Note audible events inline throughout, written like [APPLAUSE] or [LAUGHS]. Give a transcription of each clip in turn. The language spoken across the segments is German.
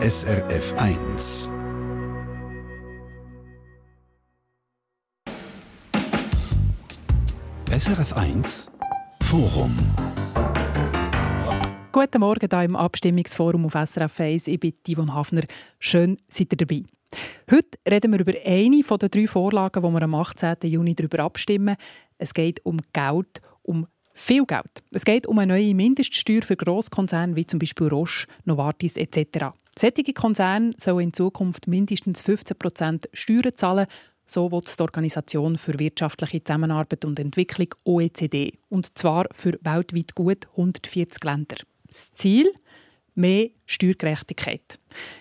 SRF 1. SRF 1 Forum. Guten Morgen hier im Abstimmungsforum auf SRF 1. Ich bin Yvonne Hafner. Schön, seid ihr dabei. Heute reden wir über eine den drei Vorlagen, die wir am 18. Juni darüber abstimmen. Es geht um Geld, um viel Geld. Es geht um eine neue Mindeststeuer für Grosskonzerne wie zum Beispiel Roche, Novartis etc. Sättige Konzerne sollen in Zukunft mindestens 15% Steuern zahlen, so will die Organisation für wirtschaftliche Zusammenarbeit und Entwicklung OECD. Und zwar für weltweit gut 140 Länder. Das Ziel? Mehr Steuergerechtigkeit.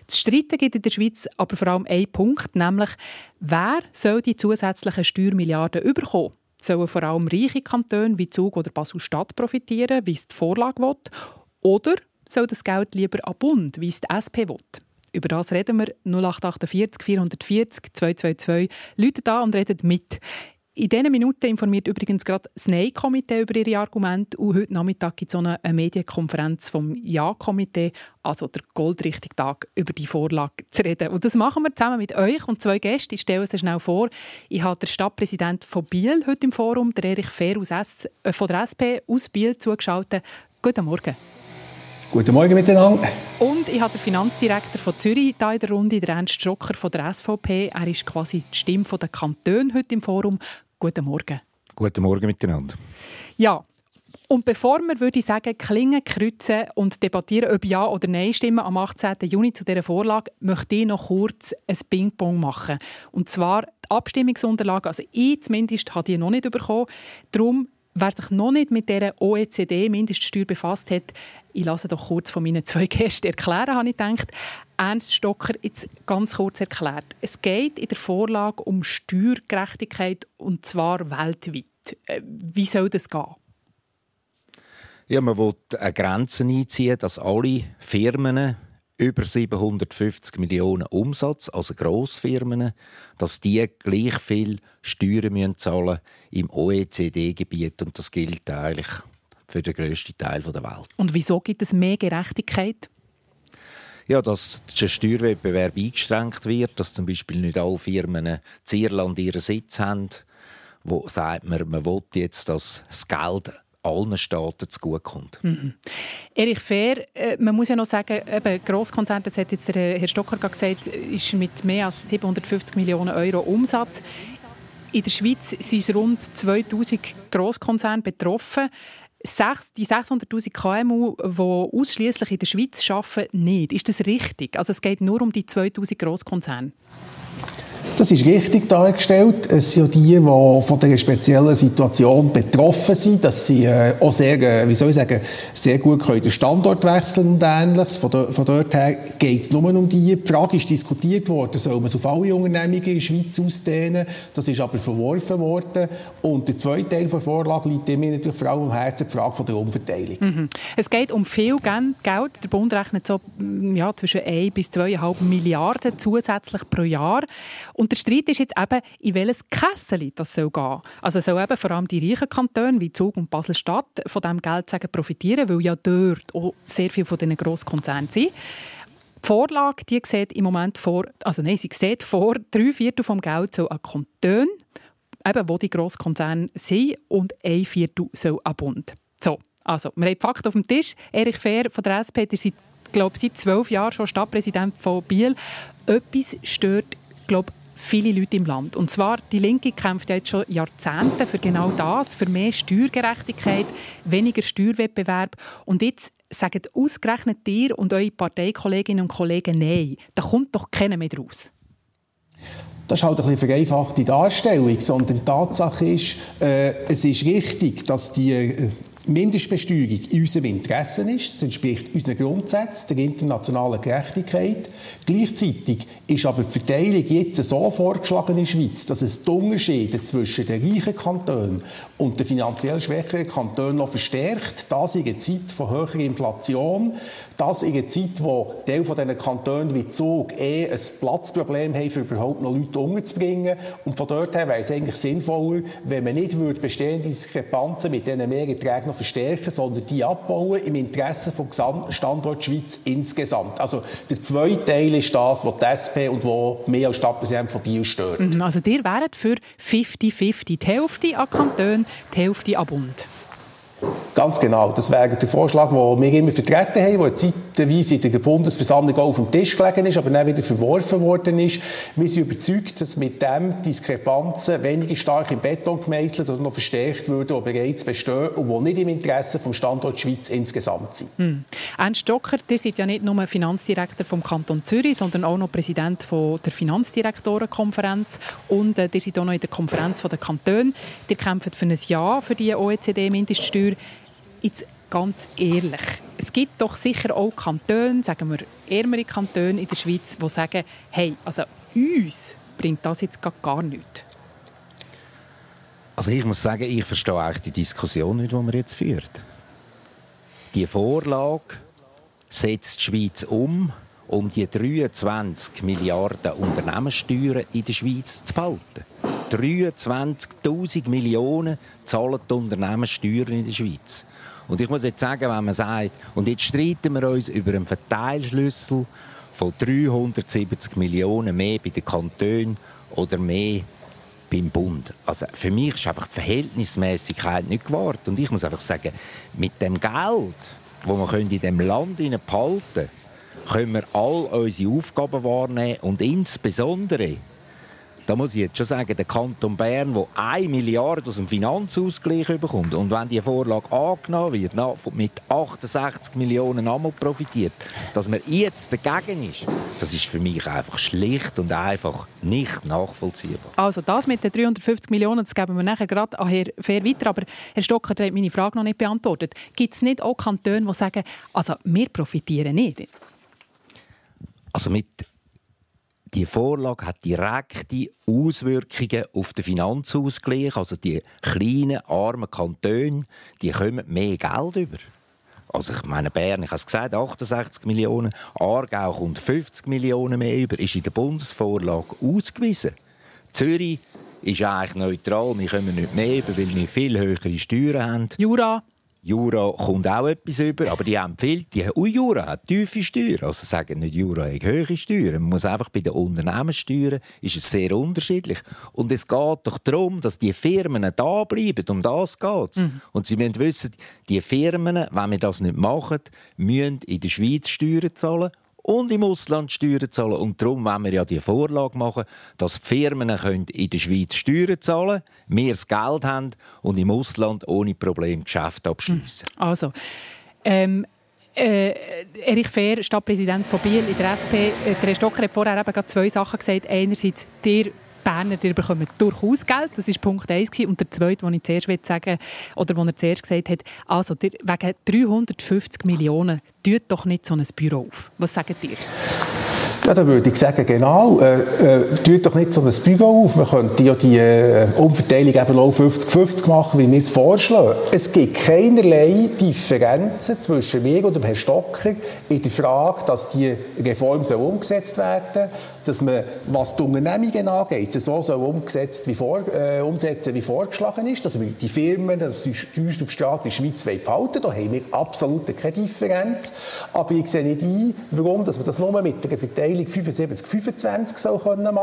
Zu streiten gibt in der Schweiz aber vor allem einen Punkt, nämlich wer soll die zusätzlichen Steuermilliarden überkommen? Sollen vor allem reiche Kantone wie Zug oder Basel-Stadt profitieren, wie es die Vorlage will? Oder soll das Geld lieber an Bund, wie es die SP will? Über das reden wir 0848 440 222. Leute da und redet mit. In diesen Minuten informiert übrigens gerade das Nein-Komitee über ihre Argumente und heute Nachmittag gibt es eine Medienkonferenz vom Ja-Komitee, also der Goldrichtung-Tag, über die Vorlage zu reden. Und das machen wir zusammen mit euch und zwei Gästen. Ich stelle sie schnell vor. Ich habe den Stadtpräsident von Biel heute im Forum, der Erich Fehr aus S äh, von der SP aus Biel zugeschaltet. Guten Morgen. Guten Morgen miteinander. Und ich habe den Finanzdirektor von Zürich hier in der Runde, der Ernst Strocker von der SVP. Er ist quasi die Stimme der Kantone heute im Forum. Guten Morgen. Guten Morgen miteinander. Ja, und bevor wir, würde ich sagen, Klingen kreuzen und debattieren, ob Ja oder Nein stimmen am 18. Juni zu dieser Vorlage, möchte ich noch kurz ein Ping-Pong machen. Und zwar die Abstimmungsunterlagen, also ich zumindest, habe die noch nicht bekommen. Darum Wer sich noch nicht mit der OECD-Mindeststeuer befasst hat, ich lasse doch kurz von meinen zwei [LAUGHS] Gästen erklären, habe ich gedacht. Ernst Stocker, jetzt ganz kurz erklärt. Es geht in der Vorlage um Steuergerechtigkeit und zwar weltweit. Äh, wie soll das gehen? Ja, man will eine Grenze einziehen, dass alle Firmen über 750 Millionen Umsatz, also Grossfirmen, dass die gleich viel Steuern müssen zahlen im OECD-Gebiet und das gilt eigentlich für den grössten Teil der Welt. Und wieso gibt es mehr Gerechtigkeit? Ja, dass der Steuerwettbewerb eingeschränkt wird, dass zum Beispiel nicht alle Firmen in Irland ihren Sitz haben, wo sagt man, man will jetzt, dass das Geld allen Staaten zugutekommt. Mhm. Erich Fair, äh, man muss ja noch sagen, eben Grosskonzern, das hat jetzt der Herr Stocker gesagt, ist mit mehr als 750 Millionen Euro Umsatz. In der Schweiz sind rund 2000 Grosskonzerne betroffen. Die 600.000 KMU, die ausschließlich in der Schweiz arbeiten, nicht. Ist das richtig? Also es geht nur um die 2000 Grosskonzerne? Das ist richtig dargestellt. Es sind ja die, die von dieser speziellen Situation betroffen sind, dass sie äh, auch sehr, äh, wie soll ich sagen, sehr gut können den Standort wechseln und Ähnliches. Von, dort her geht es nur um die. Die Frage ist diskutiert worden, soll man es auf alle Unternehmungen in der Schweiz ausdehnen? Das ist aber verworfen worden. Und der zweite Teil der Vorlage liegt mir natürlich vor allem am Herzen, die Frage der Umverteilung. Mhm. Es geht um viel Geld. Der Bund rechnet so ja, zwischen 1 bis 2,5 Milliarden zusätzlich pro Jahr. Und der Streit ist jetzt eben, in welches Kessel das soll gehen. Also soll eben vor allem die reichen Kantone wie Zug und Basel-Stadt von diesem Geld sagen, profitieren, weil ja dort auch sehr viele von diesen Grosskonzernen sind. Die Vorlage die sieht im Moment vor, also nein, sie sieht vor, drei Viertel vom Geld soll an Kantone, eben wo die Grosskonzerne sind, und ein Viertel soll an Bund. So, also, wir haben die Fakten auf dem Tisch. Erich Fehr von der SP, der seit, glaube seit zwölf Jahren schon Stadtpräsident von Biel. Etwas stört, glaube viele Leute im Land. Und zwar, die Linke kämpft ja jetzt schon Jahrzehnte für genau das, für mehr Steuergerechtigkeit, weniger Steuerwettbewerb. Und jetzt sagen ausgerechnet dir und eure Parteikolleginnen und Kollegen Nein. Da kommt doch keiner mehr raus. Das ist halt eine vereinfachte Darstellung, sondern die Tatsache ist, äh, es ist richtig, dass die äh, Mindestbesteuerung in unserem Interesse ist. Das entspricht unseren Grundsätzen der internationalen Gerechtigkeit. Gleichzeitig ist aber die Verteilung jetzt so vorgeschlagen in der Schweiz, dass es die Unterschiede zwischen den reichen Kantonen und den finanziell schwächeren Kantonen noch verstärkt. Das in einer Zeit von höherer Inflation, das in einer Zeit, wo Teil von diesen Kantonen wie Zug eh ein Platzproblem haben, für überhaupt noch Leute unterzubringen. Und von dort her wäre es eigentlich sinnvoller, wenn man nicht bestehende Diskrepanzen mit diesen Mehrerträgen noch verstärken, sondern die abbauen im Interesse vom Standort Schweiz insgesamt. Also der zweite Teil ist das, was die SP und wo mehr als Stadtpräsident von Biel stört. Mhm, also ihr wäret für 50-50, die Hälfte an Kanton, die Hälfte an Bund. Ganz genau. Das wäre der Vorschlag, den wir immer vertreten haben, der zeitweise in der Bundesversammlung auf dem Tisch gelegen ist, aber dann wieder verworfen worden ist. Wir sind überzeugt, dass mit dem Diskrepanzen weniger stark im Beton gemeißelt oder noch verstärkt würden, die bereits bestehen und die nicht im Interesse des Standorts Schweiz insgesamt sind. Hm. Ernst Stocker, ihr seid ja nicht nur Finanzdirektor vom Kanton Zürich, sondern auch noch Präsident von der Finanzdirektorenkonferenz und äh, ihr seid auch noch in der Konferenz der Kantone. Ihr kämpft für ein Ja für die OECD-Mindeststeuer Steuer. Jetzt ganz ehrlich, es gibt doch sicher auch Kantone, sagen wir ärmere Kantone in der Schweiz, die sagen, hey, also uns bringt das jetzt gar nichts. Also ich muss sagen, ich verstehe eigentlich die Diskussion nicht, die man jetzt führt. Die Vorlage setzt die Schweiz um, um die 23 Milliarden Unternehmenssteuern in der Schweiz zu behalten. 23.000 Millionen zahlen die Unternehmenssteuern in der Schweiz. Und ich muss jetzt sagen, wenn man sagt, und jetzt streiten wir uns über einen Verteilschlüssel von 370 Millionen mehr bei den Kantonen oder mehr beim Bund. Also für mich ist einfach die Verhältnismäßigkeit nicht gewahrt. Und ich muss einfach sagen, mit dem Geld, das wir in diesem Land behalten können, können wir all unsere Aufgaben wahrnehmen und insbesondere da muss ich jetzt schon sagen, der Kanton Bern, der 1 Milliarde aus dem Finanzausgleich bekommt und wenn die Vorlage angenommen wird, mit 68 Millionen einmal profitiert, dass man jetzt dagegen ist, das ist für mich einfach schlicht und einfach nicht nachvollziehbar. Also das mit den 350 Millionen, das geben wir nachher gerade an Herr Fair weiter, aber Herr Stocker hat meine Frage noch nicht beantwortet. Gibt es nicht auch Kantone, die sagen, also wir profitieren nicht? Also mit die Vorlage hat direkte Auswirkungen auf den Finanzausgleich. Also die kleinen, armen Kantone, die kommen mehr Geld über. Also ich meine, Bern, ich habe es gesagt, 68 Millionen, Aargau kommt 50 Millionen mehr über, ist in der Bundesvorlage ausgewiesen. Zürich ist eigentlich neutral, wir kommen nicht mehr über, weil wir viel höhere Steuern haben. Jura Jura kommt auch etwas über, aber die viel, die, ui, Jura hat tiefe Steuern. Also sagen nicht, Jura hat hohe Steuern. Man muss einfach bei den Unternehmenssteuern ist es sehr unterschiedlich. Und es geht doch darum, dass die Firmen da bleiben. Um das geht es. Mhm. Und Sie müssen wissen, die Firmen, wenn wir das nicht machen, müssen in der Schweiz Steuern zahlen und im Ausland Steuern zahlen. Und darum wollen wir ja die Vorlage machen, dass Firmen in der Schweiz Steuern zahlen können, wir das Geld haben und im Ausland ohne Probleme Geschäfte abschließen. Hm. Also, ähm äh, Erich Fehr, Stadtpräsident von Biel in der SP. Äh, der Stocker hat vorher eben zwei Sachen gesagt. Einerseits, der Berner, die bekommen durchaus Geld. Das war Punkt 1. Und der zweite, den ich zuerst sagen oder den er zuerst gesagt hat, also wegen 350 Millionen, tut doch nicht so ein Büro auf. Was sagt ihr? Ja, da würde ich sagen, genau, äh, äh, tut doch nicht so ein Büro auf. Man könnte ja die äh, Umverteilung eben auch 50-50 machen, wie wir es vorschlagen. Es gibt keinerlei Differenzen zwischen mir und dem Herrn Stocker in der Frage, dass die Reform so umgesetzt werden soll dass man, was die Unternehmungen angeht, so umgesetzt wie vor, äh, umsetzen, wie vorgeschlagen ist, dass wir die Firmen, das Steuersubstrat in der Schweiz behalten Da haben wir absolut keine Differenz. Aber ich sehe nicht ein, warum dass man das nur mit der Verteilung 75-25 soll können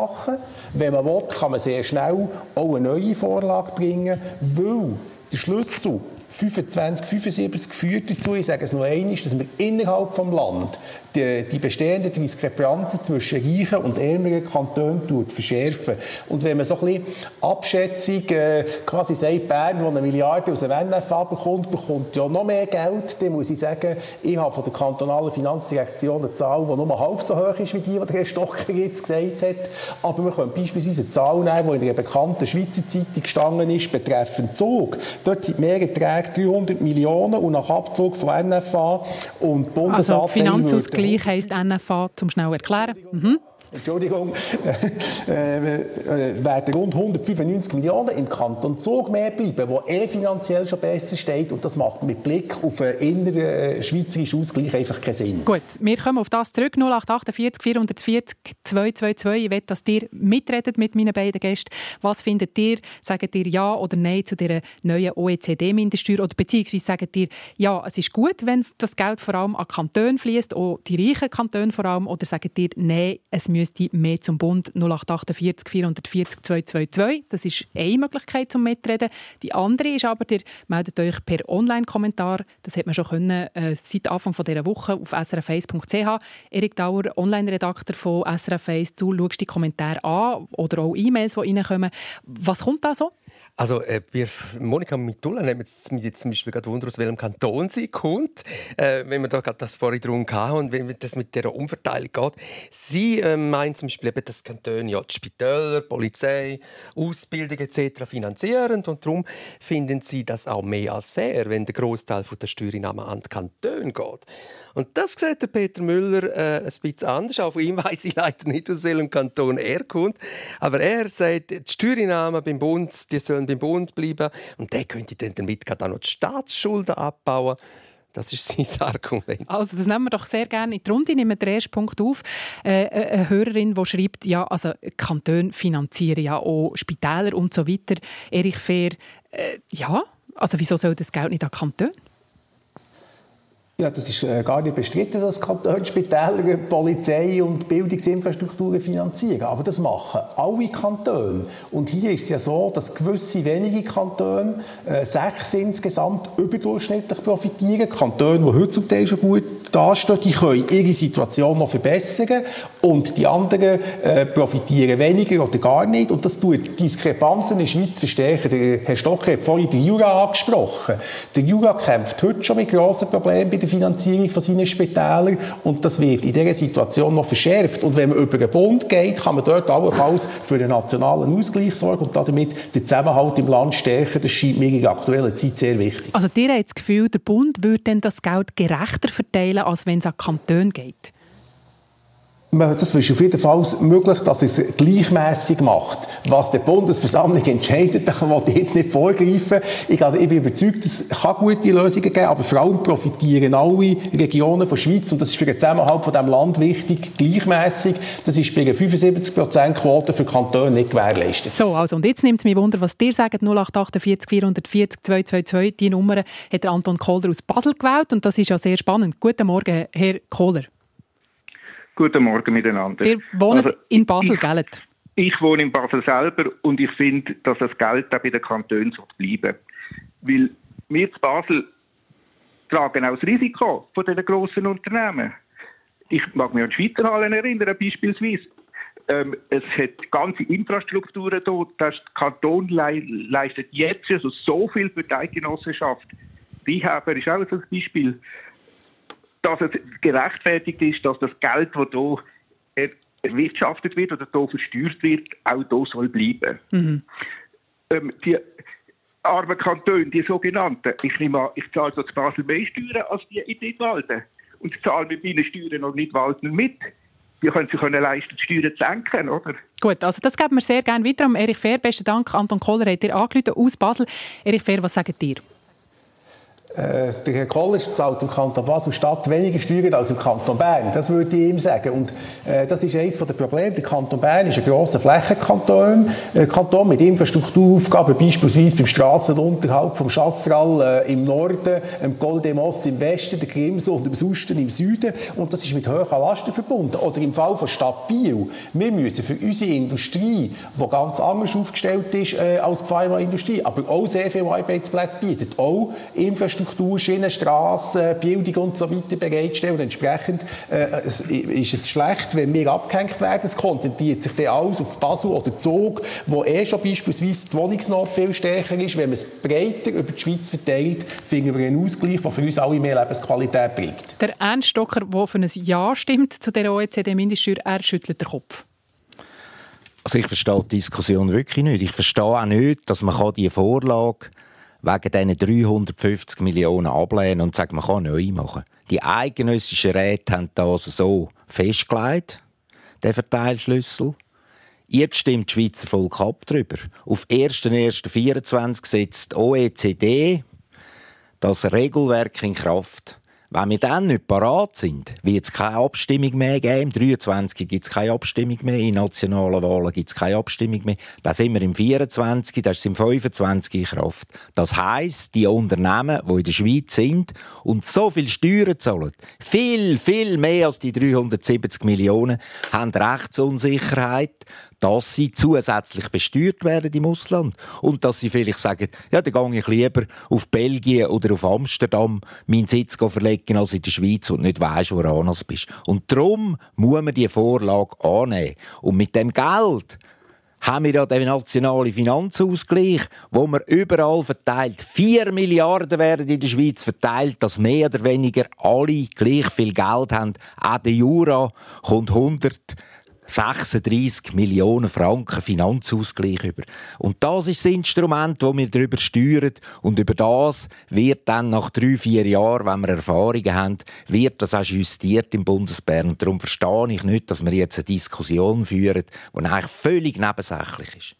Wenn man will, kann man sehr schnell auch eine neue Vorlage bringen, weil der Schlüssel 25, 75 führt dazu, ich sage es noch einmal, dass wir innerhalb des Landes die, die bestehenden Diskrepanzen zwischen reichen und ärmeren Kantonen verschärfen. Und wenn man so ein bisschen Abschätzung äh, quasi sagt, Bern, der eine Milliarde aus dem NFA bekommt, bekommt ja noch mehr Geld, dann muss ich sagen, ich habe von der kantonalen Finanzdirektion eine Zahl, die nur halb so hoch ist, wie die, die der Herr Stocker jetzt gesagt hat. Aber wir können beispielsweise eine Zahl nehmen, die in einer bekannten Schweizer Zeitung gestanden ist, betreffend Zug. Dort sind mehr Erträge 300 Millionen und nach Abzug von NFA und Bundesanteil... Also Finanzausgleich heisst NFA, zum schnell erklären. Mhm. Entschuldigung, [LAUGHS] äh, äh, werden rund 195 Millionen im Kanton Zug mehr bleiben, wo eh finanziell schon besser steht und das macht mit Blick auf einen inneren äh, schweizerischen Ausgleich einfach keinen Sinn. Gut, wir kommen auf das zurück. 0848 440 222. Ich will, dass ihr mitredet mit meinen beiden Gästen. Was findet ihr? Sagt ihr Ja oder Nein zu dieser neuen OECD-Mindeststeuer? Oder beziehungsweise sagt ihr, ja, es ist gut, wenn das Geld vor allem an Kantone fließt, auch die reichen Kantone vor allem, oder sagt ihr, nein, es müsste mehr zum Bund 0848 440 222. Das ist eine Möglichkeit zum Mitreden. Die andere ist aber, ihr meldet euch per Online-Kommentar, das hat man schon können, äh, seit Anfang dieser Woche auf srf1.ch. Erik Dauer, Online-Redakteur von SRF 1, du schaust die Kommentare an oder auch E-Mails, die reinkommen. Was kommt da so? Also äh, bei Monika Mitulla nehmen wir jetzt zum Beispiel gerade Wunder, aus welchem Kanton sie kommt, äh, wenn wir da gerade das vorhin drum hatten und wenn das mit der Umverteilung geht. Sie äh, meint zum Beispiel dass Kantone ja die Spitäler, Polizei, Ausbildung etc. finanzieren und darum finden sie das auch mehr als fair, wenn der Großteil der Steuereinnahmen an die Kantone geht. Und das sieht der Peter Müller äh, ein bisschen anders. Auch von ihm [LAUGHS] weiss ich leider nicht, aus welchem Kanton er kommt. Aber er sagt, die Steuereinnahmen beim Bund die sollen beim Bund bleiben. Und der könnte dann damit auch noch die Staatsschulden abbauen. Das ist [LAUGHS] sein Argument. Also das nehmen wir doch sehr gerne in die Runde. Ich nehme den ersten Punkt auf. Äh, äh, eine Hörerin, die schreibt, ja, also Kantone finanzieren ja auch Spitäler und so weiter. Erich Fair, äh, ja, also wieso soll das Geld nicht an Kantone? Ja, das ist äh, gar nicht bestritten, dass Kantonsspitäler Polizei und Bildungsinfrastrukturen finanzieren. Aber das machen alle Kantone. Und hier ist es ja so, dass gewisse wenige Kantone, äh, sechs insgesamt, überdurchschnittlich profitieren. Kantone, die heute zum Teil schon gut dastehen, die können ihre Situation noch verbessern. Und die anderen äh, profitieren weniger oder gar nicht. Und das tut Diskrepanzen in der Schweiz verstärken. Der Herr Stocker hat vorhin den Jura angesprochen. Der Jura kämpft heute schon mit grossen Problemen der Finanzierung von seinen Spitälern und das wird in dieser Situation noch verschärft. Und wenn man über den Bund geht, kann man dort allenfalls für einen nationalen Ausgleich sorgen und damit den Zusammenhalt im Land stärken. Das scheint mir in der aktuellen Zeit sehr wichtig. Also dir hat das Gefühl, der Bund würde das Geld gerechter verteilen, als wenn es an Kantone geht? Das ist auf jeden Fall möglich, dass es gleichmäßig macht. Was die Bundesversammlung entscheidet, da kann ich jetzt nicht vorgreifen. Ich, bin überzeugt, es kann gute Lösungen geben, aber vor allem profitieren alle Regionen der Schweiz und das ist für den Zusammenhalt von diesem Land wichtig, gleichmäßig. Das ist bei einer 75%-Quote für Kantone nicht gewährleistet. So, also und jetzt nimmt es mich Wunder, was dir sagt, 0848 440 222, die Nummer hat Anton Kohler aus Basel gewählt und das ist ja sehr spannend. Guten Morgen, Herr Kohler. Guten Morgen miteinander. Ihr wohnt also, in Basel, gell? Ich wohne in Basel selber und ich finde, dass das Geld auch bei den Kantonen bleiben Weil wir zu Basel tragen auch das Risiko von diesen grossen Unternehmen. Ich mag mich an die Schweizer Hallen erinnern, beispielsweise. Ähm, es hat ganze Infrastrukturen dort. Der Kanton le leistet jetzt also so viel für die Eidgenossenschaft. Rehhaber ist auch so ein Beispiel dass es gerechtfertigt ist, dass das Geld, das hier erwirtschaftet wird oder hier versteuert wird, auch hier soll bleiben. Mhm. Ähm, die armen Kantone, die sogenannten, ich nehme an, ich zahle so zu Basel mehr Steuern als die in Nidwalden und zahle mit meinen Steuern noch nicht Nidwalden mit. Die können sich können leisten, die Steuern zu senken, oder? Gut, also das geben wir sehr gerne weiter. Erich Fehr, besten Dank. Anton Kohler hat dir angerufen aus Basel. Erich Fehr, was sagt ihr? Äh, der Herr Koller zahlt im Kanton Basel-Stadt weniger Steuern als im Kanton Bern. Das würde ich ihm sagen. Und äh, das ist eines der Probleme. Der Kanton Bern ist ein grosser Flächenkanton. Ein Kanton mit Infrastrukturaufgaben, beispielsweise beim Strassenunterhalt vom Chassral äh, im Norden, dem Goldemos im Westen, der Grimsel und dem Susten im Süden. Und das ist mit hohen Lasten verbunden. Oder im Fall von Stadt Biel. Wir müssen für unsere Industrie, die ganz anders aufgestellt ist äh, als die Pharmaindustrie, aber auch sehr viele Arbeitsplätze bietet, auch Infrastruktur Infrastruktur, Schienen, Strassen, Bildung und so weiter bereitstellen. Und entsprechend äh, ist es schlecht, wenn wir abgehängt werden. Es konzentriert sich dann alles auf Basel oder Zug, wo eh schon beispielsweise die Wohnungsnot viel stärker ist. Wenn man es breiter über die Schweiz verteilt, finden wir einen Ausgleich, der für uns alle mehr Lebensqualität bringt. Der Ernst Stocker, der für ein Ja stimmt zu der OECD-Mindeststeuer, er schüttelt den Kopf. Also ich verstehe die Diskussion wirklich nicht. Ich verstehe auch nicht, dass man diese Vorlage wegen diesen 350 Millionen ablehnen und sagen, man kann neu machen. Die eidgenössischen Räte haben das so festgelegt. der Verteilschlüssel. Jetzt stimmt das Schweizer Volk ab darüber. Auf 1.1.24 setzt die OECD das Regelwerk in Kraft. Wenn wir dann nicht parat sind, wird es keine Abstimmung mehr geben. Im 23 gibt es keine Abstimmung mehr. In nationalen Wahlen gibt es keine Abstimmung mehr. Da sind wir im 24, das ist im 25 in Kraft. Das heisst, die Unternehmen, die in der Schweiz sind und so viel Steuern zahlen, viel, viel mehr als die 370 Millionen, haben Rechtsunsicherheit, dass sie zusätzlich besteuert werden im Ausland und dass sie vielleicht sagen, ja, dann gehe ich lieber auf Belgien oder auf Amsterdam meinen Sitz verlegen als in der Schweiz und nicht weiss, wo du bist. Und darum muss man die Vorlage annehmen. Und mit dem Geld haben wir ja den nationalen Finanzausgleich, wo man überall verteilt. Vier Milliarden werden in der Schweiz verteilt, dass mehr oder weniger alle gleich viel Geld haben. Auch der Jura kommt 100 36 Millionen Franken Finanzausgleich über. Und das ist das Instrument, wo wir darüber steuern. Und über das wird dann nach drei, vier Jahren, wenn wir Erfahrungen haben, wird das auch justiert im Bundesbern. Und darum verstehe ich nicht, dass wir jetzt eine Diskussion führen, die eigentlich völlig nebensächlich ist.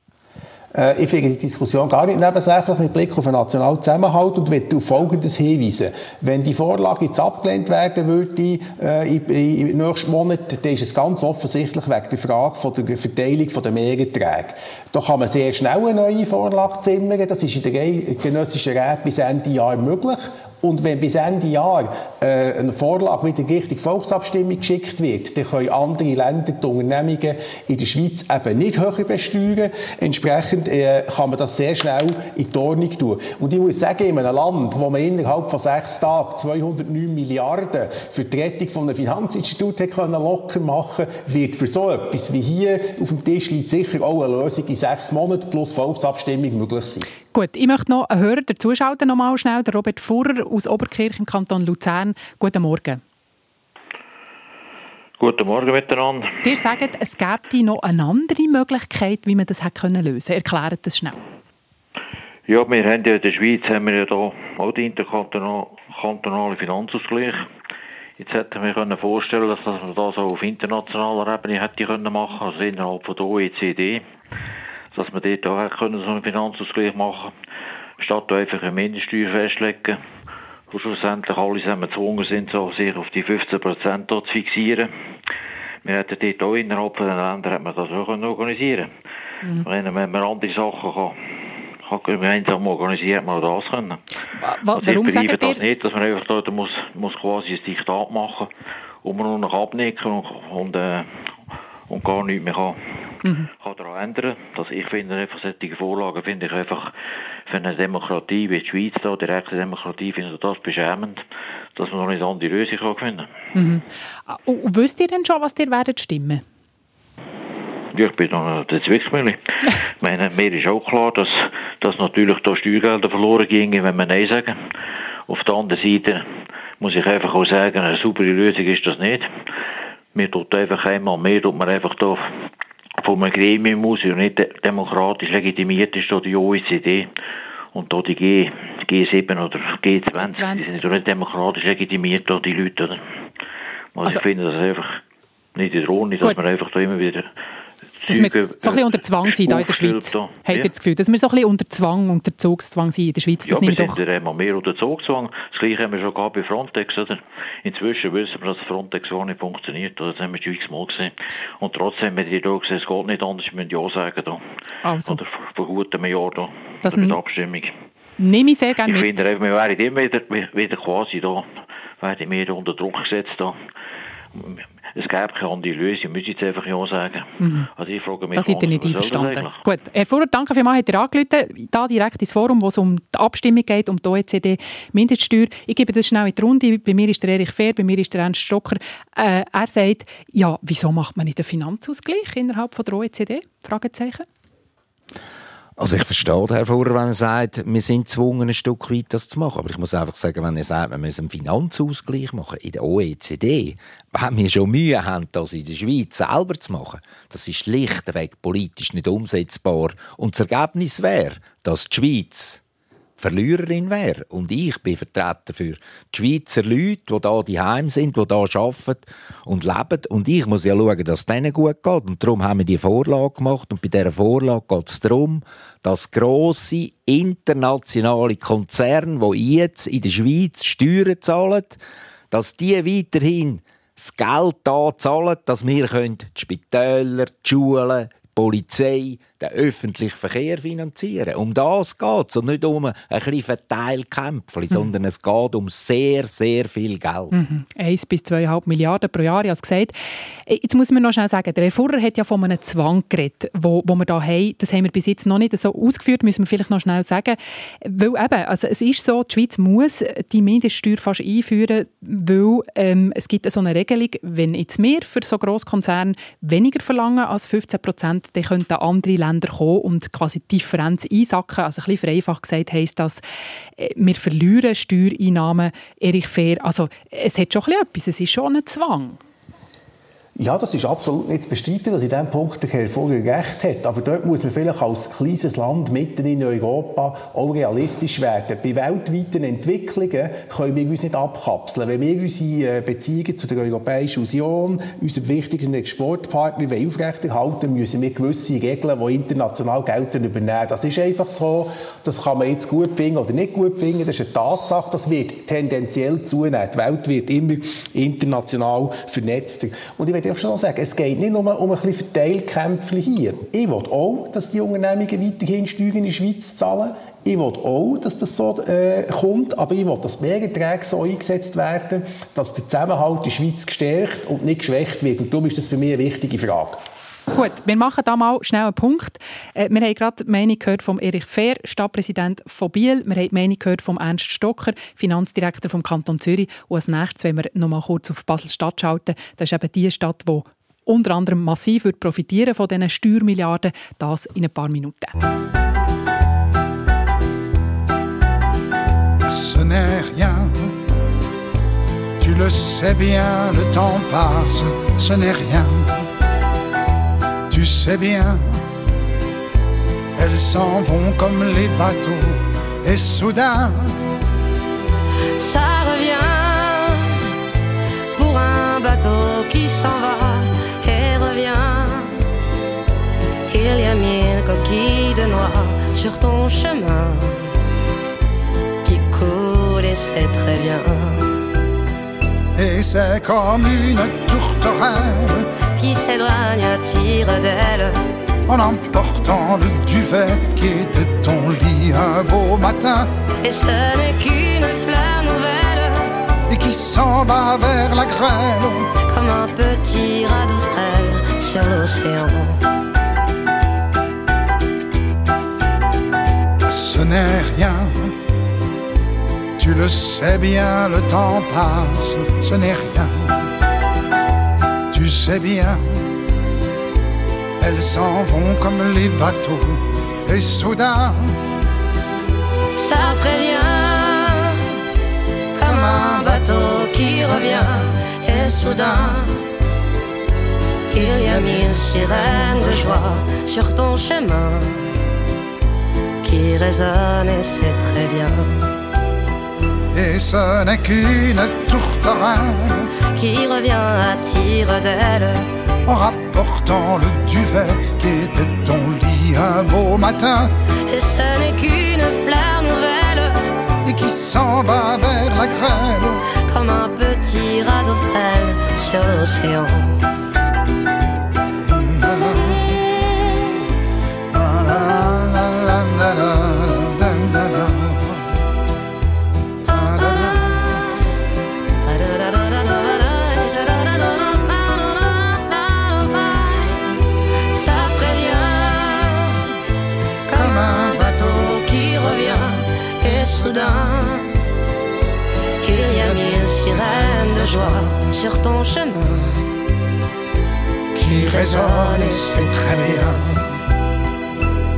Äh, ich finde die Diskussion gar nicht nebensächlich mit Blick auf den nationalen Zusammenhalt und möchte auf Folgendes hinweisen. Wenn die Vorlage jetzt abgelehnt werden würde äh, im nächsten Monat, dann ist es ganz offensichtlich wegen der Frage von der Verteilung der Mehrerträge. Da kann man sehr schnell eine neue Vorlage zimmern. Das ist in der genössischen Räte bis Ende Jahr möglich. Und wenn bis Ende Jahr äh, eine Vorlage wieder Richtung Volksabstimmung geschickt wird, dann können andere Länder die Unternehmungen in der Schweiz eben nicht höher besteuern. Entsprechend äh, kann man das sehr schnell in die Ordnung tun. Und ich muss sagen, in einem Land, wo man innerhalb von sechs Tagen 209 Milliarden für die Rettung von einem Finanzinstitut hat können locker machen wird für so etwas wie hier auf dem Tisch liegt sicher auch eine Lösung in sechs Monaten plus Volksabstimmung möglich sein. Gut, ich möchte noch einen Hörer dazuschalten, noch mal schnell, der Robert Furrer aus Oberkirch im Kanton Luzern. Guten Morgen. Guten Morgen miteinander. Ihr sagt, es gäbe noch eine andere Möglichkeit, wie man das hätte können lösen können. Erklärt das schnell. Ja, wir haben ja in der Schweiz haben wir ja da auch den interkantonalen Finanzausgleich. Jetzt hätten wir können vorstellen, dass man das auch auf internationaler Ebene hätte können machen, also innerhalb von der OECD dass man dort auch können, so einen Finanzausgleich machen statt einfach eine Mindeststeuer festlegen, wo schlussendlich alle zusammen gezwungen sind, so sich auf die 15 Prozent zu fixieren. Wir hätten dort auch innerhalb der Länder hat man das auch organisieren mhm. Wenn man andere Sachen kann, gemeinsam organisieren, man das können. Was, also warum ich das nicht, dass man einfach dort muss, muss quasi ein Diktat machen und man nur noch abnicken und, und, äh, und gar nichts mehr kann mhm. kann daran ändern. Also ich finde einfach solche Vorlagen finde ich einfach für eine Demokratie wie die Schweiz da, die rechte Demokratie, finde ich das beschämend, dass man noch nicht andere Lösung kann finden mhm. Und wisst ihr denn schon, was ihr werdet stimmen? Ja, ich bin noch der Zwickmühle. [LAUGHS] ich meine, mir ist auch klar, dass, dass natürlich da Steuergelder verloren gingen, wenn wir Nein sagen. Auf der anderen Seite muss ich einfach auch sagen, eine saubere Lösung ist das nicht. Mir tut einfach einmal mehr, tut man einfach da von einem Gremium aus ja nicht demokratisch legitimiert ist, die OECD und da die G, G7 oder G20, 20. die sind doch nicht demokratisch legitimiert, die Leute, oder? Also, also ich finde das einfach nicht in Ordnung, dass man einfach da immer wieder dass wir so ein bisschen unter Zwang sind in der Schweiz. Da. Habt ihr das Gefühl, dass wir so ein bisschen unter Zwang, unter Zugszwang sind in der Schweiz? Das ja, wir sind doch... immer mehr unter Zugzwang. Das Gleiche haben wir schon gehabt bei Frontex. Oder? Inzwischen wissen wir, dass Frontex gar nicht funktioniert. Das haben wir schon x-mal gesehen. Und trotzdem haben wir die da gesehen, es geht nicht anders, wir müssen Ja sagen. Da. Also. Oder vor gutem Jahr da, das mit der Abstimmung. Nehme ich sehr gerne Ich mit. finde, wir wären immer wieder, wieder quasi da, werden wir unter Druck gesetzt da es gäbe keine andere Lösung, müssen jetzt einfach ja sagen. Mhm. Also ich frage mich, das seid ihr nicht einverstanden. Gut, Herr Fuhrer, danke vielmals, hat er angerufen. Da direkt ins Forum, wo es um die Abstimmung geht, um die OECD-Mindeststeuer. Ich gebe das schnell in die Runde. Bei mir ist der Erich Fehr, bei mir ist der Ernst Stocker. Äh, er sagt, ja, wieso macht man nicht einen Finanzausgleich innerhalb von der OECD? Fragezeichen. Also ich verstehe Herr Vorer, wenn er sagt, wir sind gezwungen, ein Stück weit das zu machen. Aber ich muss einfach sagen, wenn er sagt, wir müssen einen Finanzausgleich machen in der OECD, wenn wir schon Mühe haben, das in der Schweiz selber zu machen, das ist schlichtweg politisch nicht umsetzbar. Und das Ergebnis wäre, dass die Schweiz Verliererin wäre. Und ich bin Vertreter für die Schweizer Leute, die da die Heim sind, die da arbeiten und leben. Und ich muss ja schauen, dass es denen gut geht. Und darum haben wir die Vorlage gemacht. Und bei dieser Vorlage geht es darum, dass grosse internationale Konzerne, die jetzt in der Schweiz Steuern zahlen, dass die weiterhin das Geld da zahlen, dass wir die Spitäler, die Schulen, Polizei, den öffentlichen Verkehr finanzieren. Um das geht es und nicht um ein bisschen Verteilkämpfchen, mhm. sondern es geht um sehr, sehr viel Geld. Mhm. 1 bis 2,5 Milliarden pro Jahr, ich habe gesagt. Äh, jetzt muss man noch schnell sagen, der Herr Furrer hat ja von einem Zwang geredet, wo, wo wir da haben. Das haben wir bis jetzt noch nicht so ausgeführt, müssen wir vielleicht noch schnell sagen. Weil eben, also es ist so, die Schweiz muss die Mindeststeuer fast einführen, weil ähm, es gibt so eine Regelung, wenn jetzt wir für so Grosskonzerne weniger verlangen als 15 Prozent, dann könnten andere Länder Länder kommen und quasi die Differenz einsacken. Also ein bisschen vereinfacht gesagt heisst das, äh, wir verlieren Steuereinnahmen. Erich Fair, also es hat schon etwas, es ist schon ein Zwang. Ja, das ist absolut nicht zu bestreiten, dass in diesem Punkt der Herr Vogel recht hat. Aber dort muss man vielleicht als kleines Land mitten in Europa auch realistisch werden. Bei weltweiten Entwicklungen können wir uns nicht abkapseln. Wenn wir unsere äh, Beziehungen zu der Europäischen Union, unserem wichtigsten Exportpartner aufrechterhalten müssen wir gewisse Regeln, die international gelten, übernehmen. Das ist einfach so. Das kann man jetzt gut finden oder nicht gut finden. Das ist eine Tatsache. Das wird tendenziell zunehmen. Die Welt wird immer international vernetzter. Und ich möchte auch schon sagen, es geht nicht nur um ein bisschen Verteilkämpfe hier. Ich will auch, dass die Unternehmungen weiterhin Steuern in der Schweiz zahlen. Ich will auch, dass das so äh, kommt, aber ich will, dass die Mehrerträge so eingesetzt werden, dass der Zusammenhalt in der Schweiz gestärkt und nicht geschwächt wird. Und darum ist das für mich eine wichtige Frage. Gut, wir machen da mal schnell einen Punkt. Äh, wir haben gerade die Meinung gehört vom Erich Fehr, Stadtpräsident von Biel. Wir haben die Meinung gehört vom Ernst Stocker, Finanzdirektor vom Kanton Zürich. Und als nächstes, wenn wir noch mal kurz auf Basel-Stadt schalten, das ist eben die Stadt, die unter anderem massiv wird profitieren von diesen Steuermilliarden. Das in ein paar Minuten. Ce n'est rien, tu le sais bien, le temps passe, ce n'est rien. Tu sais bien, elles s'en vont comme les bateaux, et soudain, ça revient pour un bateau qui s'en va et revient. Il y a mille coquilles de noix sur ton chemin qui coulent et c'est très bien. Et c'est comme une tourterelle qui s'éloigne à tire d'aile. En emportant le duvet qui était ton lit un beau matin. Et ce n'est qu'une fleur nouvelle. Et qui s'en va vers la grêle. Comme un petit radeau frêle sur l'océan. Ce n'est rien. Tu le sais bien, le temps passe, ce n'est rien tu sais bien, elles s'en vont comme les bateaux, et soudain, ça prévient, comme un bateau qui revient, et soudain, il y a mille sirènes de joie sur ton chemin qui résonnent et c'est très bien. Et ce n'est qu'une tourterelle qui revient à tire d'aile en rapportant le duvet qui était ton lit un beau matin. Et ce n'est qu'une fleur nouvelle et qui s'en va vers la grêle comme un petit radeau frêle sur l'océan. Sur ton chemin qui résonne et c'est très bien.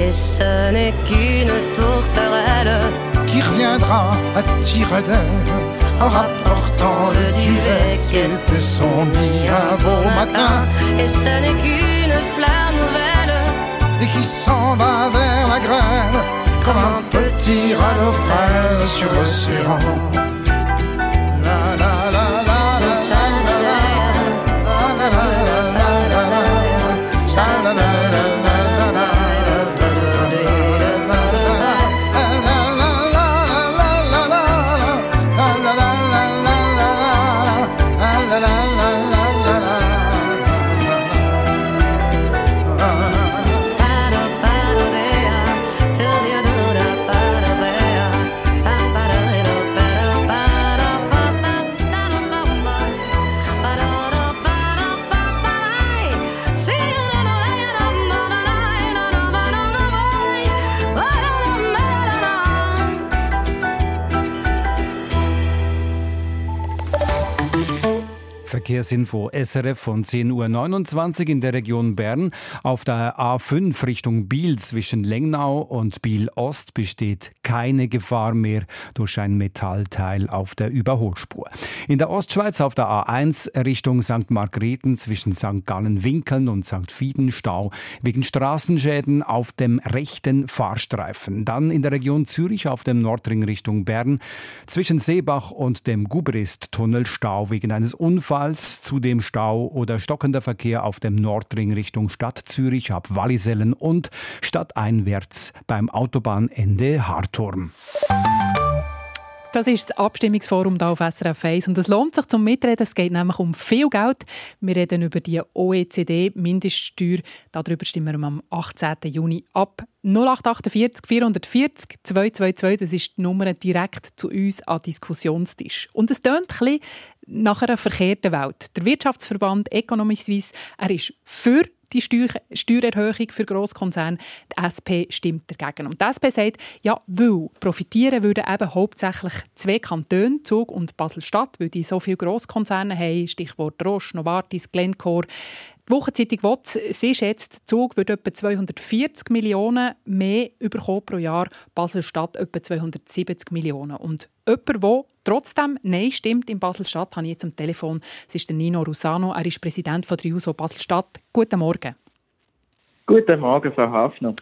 Et ce n'est qu'une tourterelle qui reviendra à tirer d'elle en rapportant le duvet qui était son lit un beau matin. Et ce n'est qu'une fleur nouvelle et qui s'en va vers la grêle comme un petit nos frères sur l'océan. Verkehrsinfo SRF von 10.29 Uhr in der Region Bern. Auf der A5 Richtung Biel zwischen Lengnau und Biel Ost besteht keine Gefahr mehr durch ein Metallteil auf der Überholspur. In der Ostschweiz auf der A1 Richtung St. Margrethen zwischen St. Gallen-Winkeln und St. Fieden Stau wegen Straßenschäden auf dem rechten Fahrstreifen. Dann in der Region Zürich auf dem Nordring Richtung Bern zwischen Seebach und dem Gubrist-Tunnel Stau wegen eines Unfalls Ebenfalls zudem Stau oder stockender Verkehr auf dem Nordring Richtung Stadt Zürich ab Wallisellen und stadteinwärts beim Autobahnende Harturm. Das ist das Abstimmungsforum hier auf SRF 1 und es lohnt sich zum Mitreden. Es geht nämlich um viel Geld. Wir reden über die OECD-Mindeststeuer. Darüber stimmen wir am 18. Juni ab. 0848 440 222, das ist die Nummer direkt zu uns an Diskussionstisch. Und es tönt ein bisschen nach einer verkehrten Welt. Der Wirtschaftsverband Economy Suisse, er ist für die Steuer Steuererhöhung für Grosskonzerne. Die SP stimmt dagegen. Und die SP sagt, ja, weil profitieren würden eben hauptsächlich zwei Kantone, Zug und Basel-Stadt, weil die so viele Grosskonzerne haben, Stichwort Roche, Novartis, Glencore. Die Wochenzeitung WOTS, sie schätzt, der Zug würde etwa 240 Millionen mehr bekommen pro Jahr, Basel-Stadt etwa 270 Millionen. Und jemand, der trotzdem Nein stimmt in Basel-Stadt, habe ich jetzt am Telefon. Es ist der Nino Rusano, er ist Präsident von der JUSO Basel-Stadt. Guten Morgen. Guten Morgen, Frau Hafner.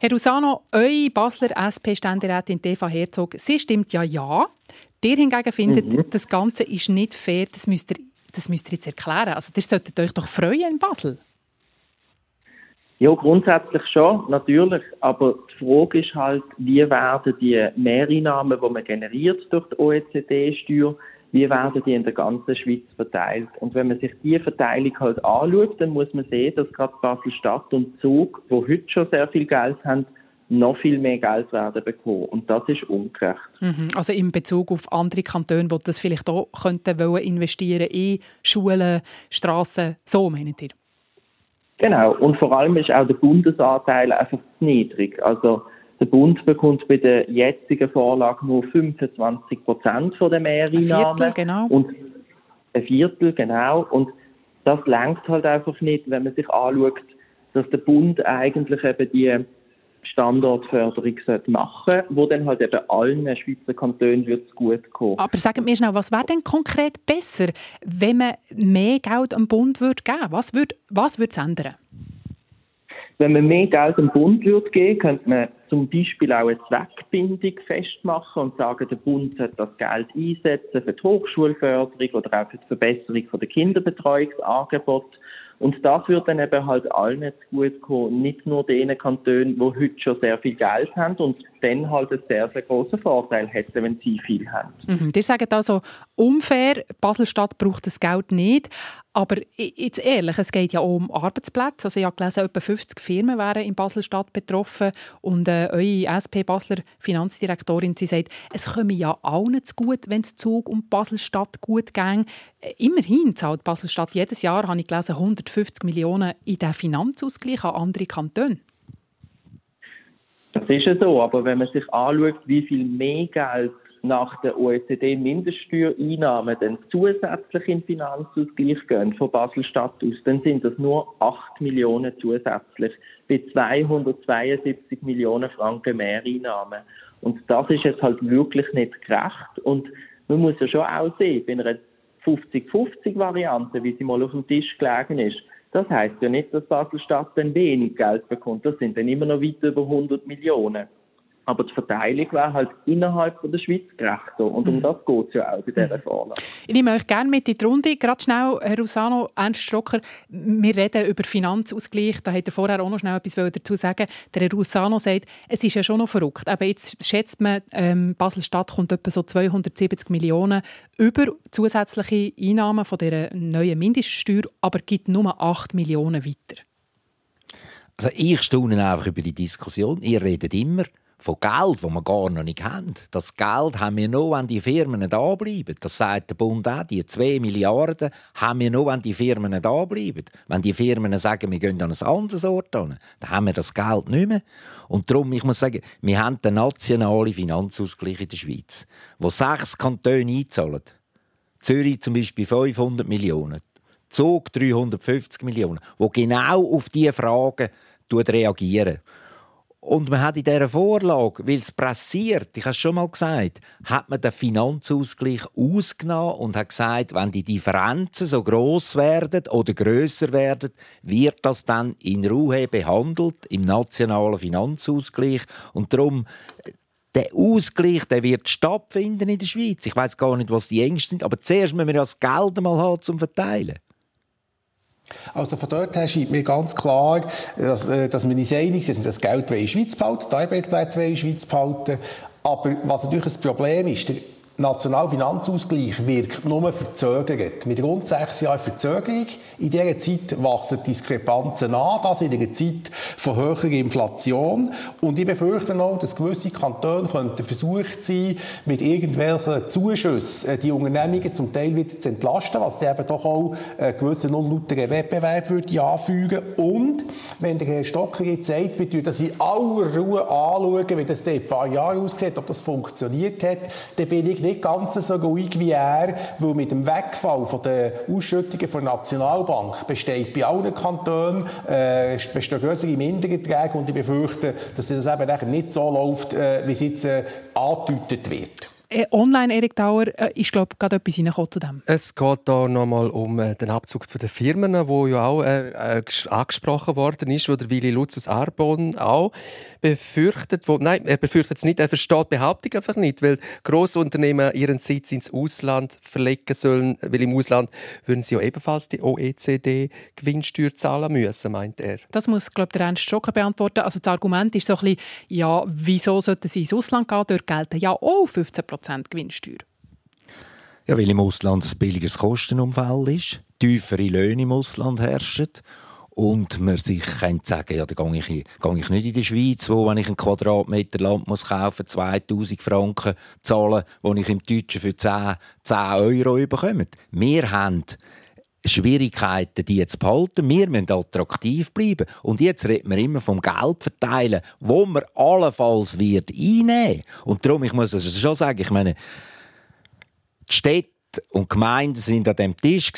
Herr Rusano, eure Basler SP-Ständerätin Eva Herzog, sie stimmt ja ja. Ihr hingegen findet, mhm. das Ganze ist nicht fair, das müsst ihr das müsst ihr jetzt erklären. Also, ihr solltet euch doch freuen in Basel. Ja, grundsätzlich schon, natürlich. Aber die Frage ist halt, wie werden die Mehreinnahmen, die man generiert durch die OECD-Steuer, wie werden die in der ganzen Schweiz verteilt? Und wenn man sich diese Verteilung halt anschaut, dann muss man sehen, dass gerade Basel-Stadt und Zug, die heute schon sehr viel Geld haben, noch viel mehr Geld werden bekommen. Und das ist ungerecht. Mhm. Also in Bezug auf andere Kantone, die das vielleicht auch könnten wollen investieren in Schulen, Straßen, so meint ihr? Genau. Und vor allem ist auch der Bundesanteil einfach zu niedrig. Also der Bund bekommt bei der jetzigen Vorlage nur 25 Prozent der Mehreinnahmen. Ein Viertel, genau. Und ein Viertel, genau. Und das lenkt halt einfach nicht, wenn man sich anschaut, dass der Bund eigentlich eben die Standortförderung machen sollte, wo dann halt eben allen Schweizer Kantonen wird gut kommen. Aber sagen mir schnell, was wäre denn konkret besser, wenn man mehr Geld am Bund würde geben? Was würde was es ändern? Wenn man mehr Geld am Bund würde geben, könnte man zum Beispiel auch eine Zweckbindung festmachen und sagen, der Bund sollte das Geld einsetzen für die Hochschulförderung oder auch für die Verbesserung der Kinderbetreuungsangebote. Und das wird dann eben halt allen gut kommen, nicht nur den Kantonen, die heute schon sehr viel Geld haben und dann halt einen sehr, sehr großen Vorteil hätten, wenn sie viel haben. Mhm. Die sagen also, unfair, Baselstadt braucht das Geld nicht. Aber jetzt ehrlich, es geht ja auch um Arbeitsplätze. Also ich habe gelesen, etwa 50 Firmen wären in Baselstadt betroffen. Und äh, eure SP-Basler Finanzdirektorin, sie sagt, es komme ja allen zu gut, wenn es Zug um Baselstadt gut ging. Äh, immerhin zahlt Baselstadt jedes Jahr, habe ich gelesen, 150 Millionen in den Finanzausgleich an andere Kantone. Das ist ja so, aber wenn man sich anschaut, wie viel mehr Geld nach der OECD-Mindeststeuereinnahmen dann zusätzlich in Finanzausgleich gehen von Basel-Stadt aus, dann sind das nur 8 Millionen zusätzlich bei 272 Millionen Franken Mehreinnahmen. Und das ist jetzt halt wirklich nicht gerecht. Und man muss ja schon auch sehen, bei einer 50-50-Variante, wie sie mal auf dem Tisch gelegen ist, das heißt ja nicht, dass Basel-Stadt dann wenig Geld bekommt. Das sind dann immer noch weit über 100 Millionen. Aber die Verteilung wäre halt innerhalb von der Schweiz gerechter. Und um mhm. das geht es ja auch bei dieser mhm. Vorlage. Ich nehme euch gerne mit in die Runde. Gerade schnell, Herr Rusano, Ernst Strocker, wir reden über Finanzausgleich. Da hat er vorher auch noch schnell etwas dazu sagen Der Herr Rusano sagt, es ist ja schon noch verrückt. Aber jetzt schätzt man, ähm, Basel-Stadt kommt etwa so 270 Millionen über zusätzliche Einnahmen von dieser neuen Mindeststeuer, aber gibt nur 8 Millionen weiter. Also ich staune einfach über die Diskussion. Ihr redet immer von Geld, das wir gar noch nicht haben. Das Geld haben wir nur, wenn die Firmen da bleiben. Das sagt der Bund auch. Die 2 Milliarden haben wir nur, wenn die Firmen da bleiben. Wenn die Firmen sagen, wir gehen an ein anderes Ort dann haben wir das Geld nicht mehr. Und darum, ich muss sagen, wir haben den nationalen Finanzausgleich in der Schweiz, wo sechs Kantone einzahlen. Zürich zum Beispiel 500 Millionen, Zug 350 Millionen, wo genau auf diese Fragen reagieren. Und man hat in dieser Vorlage, weil es pressiert, ich habe es schon mal gesagt, hat man den Finanzausgleich ausgenommen und hat gesagt, wenn die Differenzen so groß werden oder größer werden, wird das dann in Ruhe behandelt im nationalen Finanzausgleich. Und darum der Ausgleich der wird stattfinden in der Schweiz. Ich weiß gar nicht, was die Ängste sind, aber zuerst müssen wir das Geld mal haben zum Verteilen. Also von dort her scheint mir ganz klar, dass, äh, dass wir uns einig sind, dass wir das Geld in der Schweiz behalten, die Arbeitsplätze in der Schweiz behalten. Aber was natürlich ein Problem ist, Nationalfinanzausgleich wirkt nur verzögert. Mit rund sechs Jahren Verzögerung. In dieser Zeit wachsen Diskrepanzen an, das in einer Zeit von höherer Inflation. Und ich befürchte auch, dass gewisse Kantone könnten versucht sein, mit irgendwelchen Zuschüssen äh, die Unternehmungen zum Teil wieder zu entlasten, was dann eben doch auch einen gewissen unlauteren Wettbewerb würde anfügen. Und wenn der Herr Stocker jetzt sagt, wir das in aller Ruhe anschauen, wie das in ein paar Jahren aussieht, ob das funktioniert hat, dann bin ich nicht ganz so ruhig wie er, weil mit dem Wegfall von der Ausschüttungen der Nationalbank besteht bei allen Kantonen äh, bestehen größere Mindererträge und ich befürchte, dass das eben nicht so läuft, äh, wie es jetzt äh, angedeutet wird. Äh, online, Erik Dauer, äh, ist glaube gerade etwas reingekommen zu dem. Es geht da nochmal um äh, den Abzug der Firmen, wo ja auch äh, angesprochen worden ist, wo der Willi Lutz aus Arbon auch befürchtet, wo, nein, er befürchtet es nicht, er versteht die Behauptung einfach nicht, weil Grossunternehmen ihren Sitz ins Ausland verlegen sollen, weil im Ausland würden sie ja ebenfalls die OECD-Gewinnsteuer zahlen müssen, meint er. Das muss, glaube ich, der Ernst Schocker beantworten. Also das Argument ist so ein bisschen, ja, wieso sollten sie ins Ausland gehen? Dort gelten ja auch 15% Gewinnsteuer. Ja, weil im Ausland ein billiges Kostenumfeld ist, tiefere Löhne im Ausland herrschen und man sich könnte sagen, ja, da gehe ich, gehe ich nicht in die Schweiz, wo, wenn ich einen Quadratmeter Land muss kaufen 2000 Franken zahlen, wo ich im Deutschen für 10, 10 Euro bekomme. Wir haben Schwierigkeiten, die zu behalten. Wir müssen attraktiv bleiben. Und jetzt reden wir immer vom Geld verteilen, wo man allenfalls wird einnehmen. Und darum, ich muss es schon sagen, ich meine, die Städte und Gemeinden sind an dem Tisch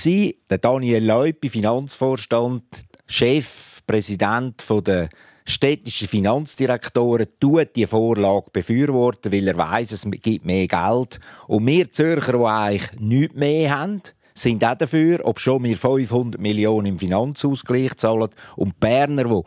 Der Daniel Leupi, Finanzvorstand, Chef, Präsident der städtischen Finanzdirektoren tut die Vorlage befürworten, weil er weiß, es gibt mehr Geld. Und wir Zürcher, die eigentlich nichts mehr haben, sind auch dafür, ob schon wir 500 Millionen im Finanzausgleich zahlen und die Berner, die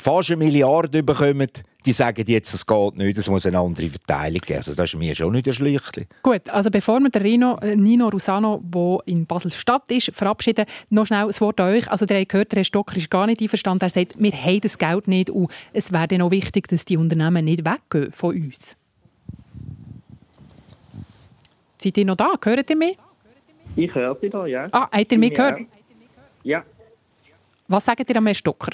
fast eine Milliarde bekommen, die sagen jetzt, es geht nicht, es muss eine andere Verteilung geben. Also das ist mir schon nicht ein Schlüchtchen. Gut, also bevor wir Rino, äh, Nino Rusano, der in Basel-Stadt ist, verabschieden, noch schnell das Wort an euch. Also der hat gehört, der Herr Stocker ist gar nicht einverstanden. Er sagt, wir haben das Geld nicht und es wäre dann auch wichtig, dass die Unternehmen nicht weggehen von uns. Seid ihr noch da? Hört ihr mich? Ich höre Sie da, ja. Ah, habt ihr mich gehört? Ja. Was sagt ihr am Herrn Stocker?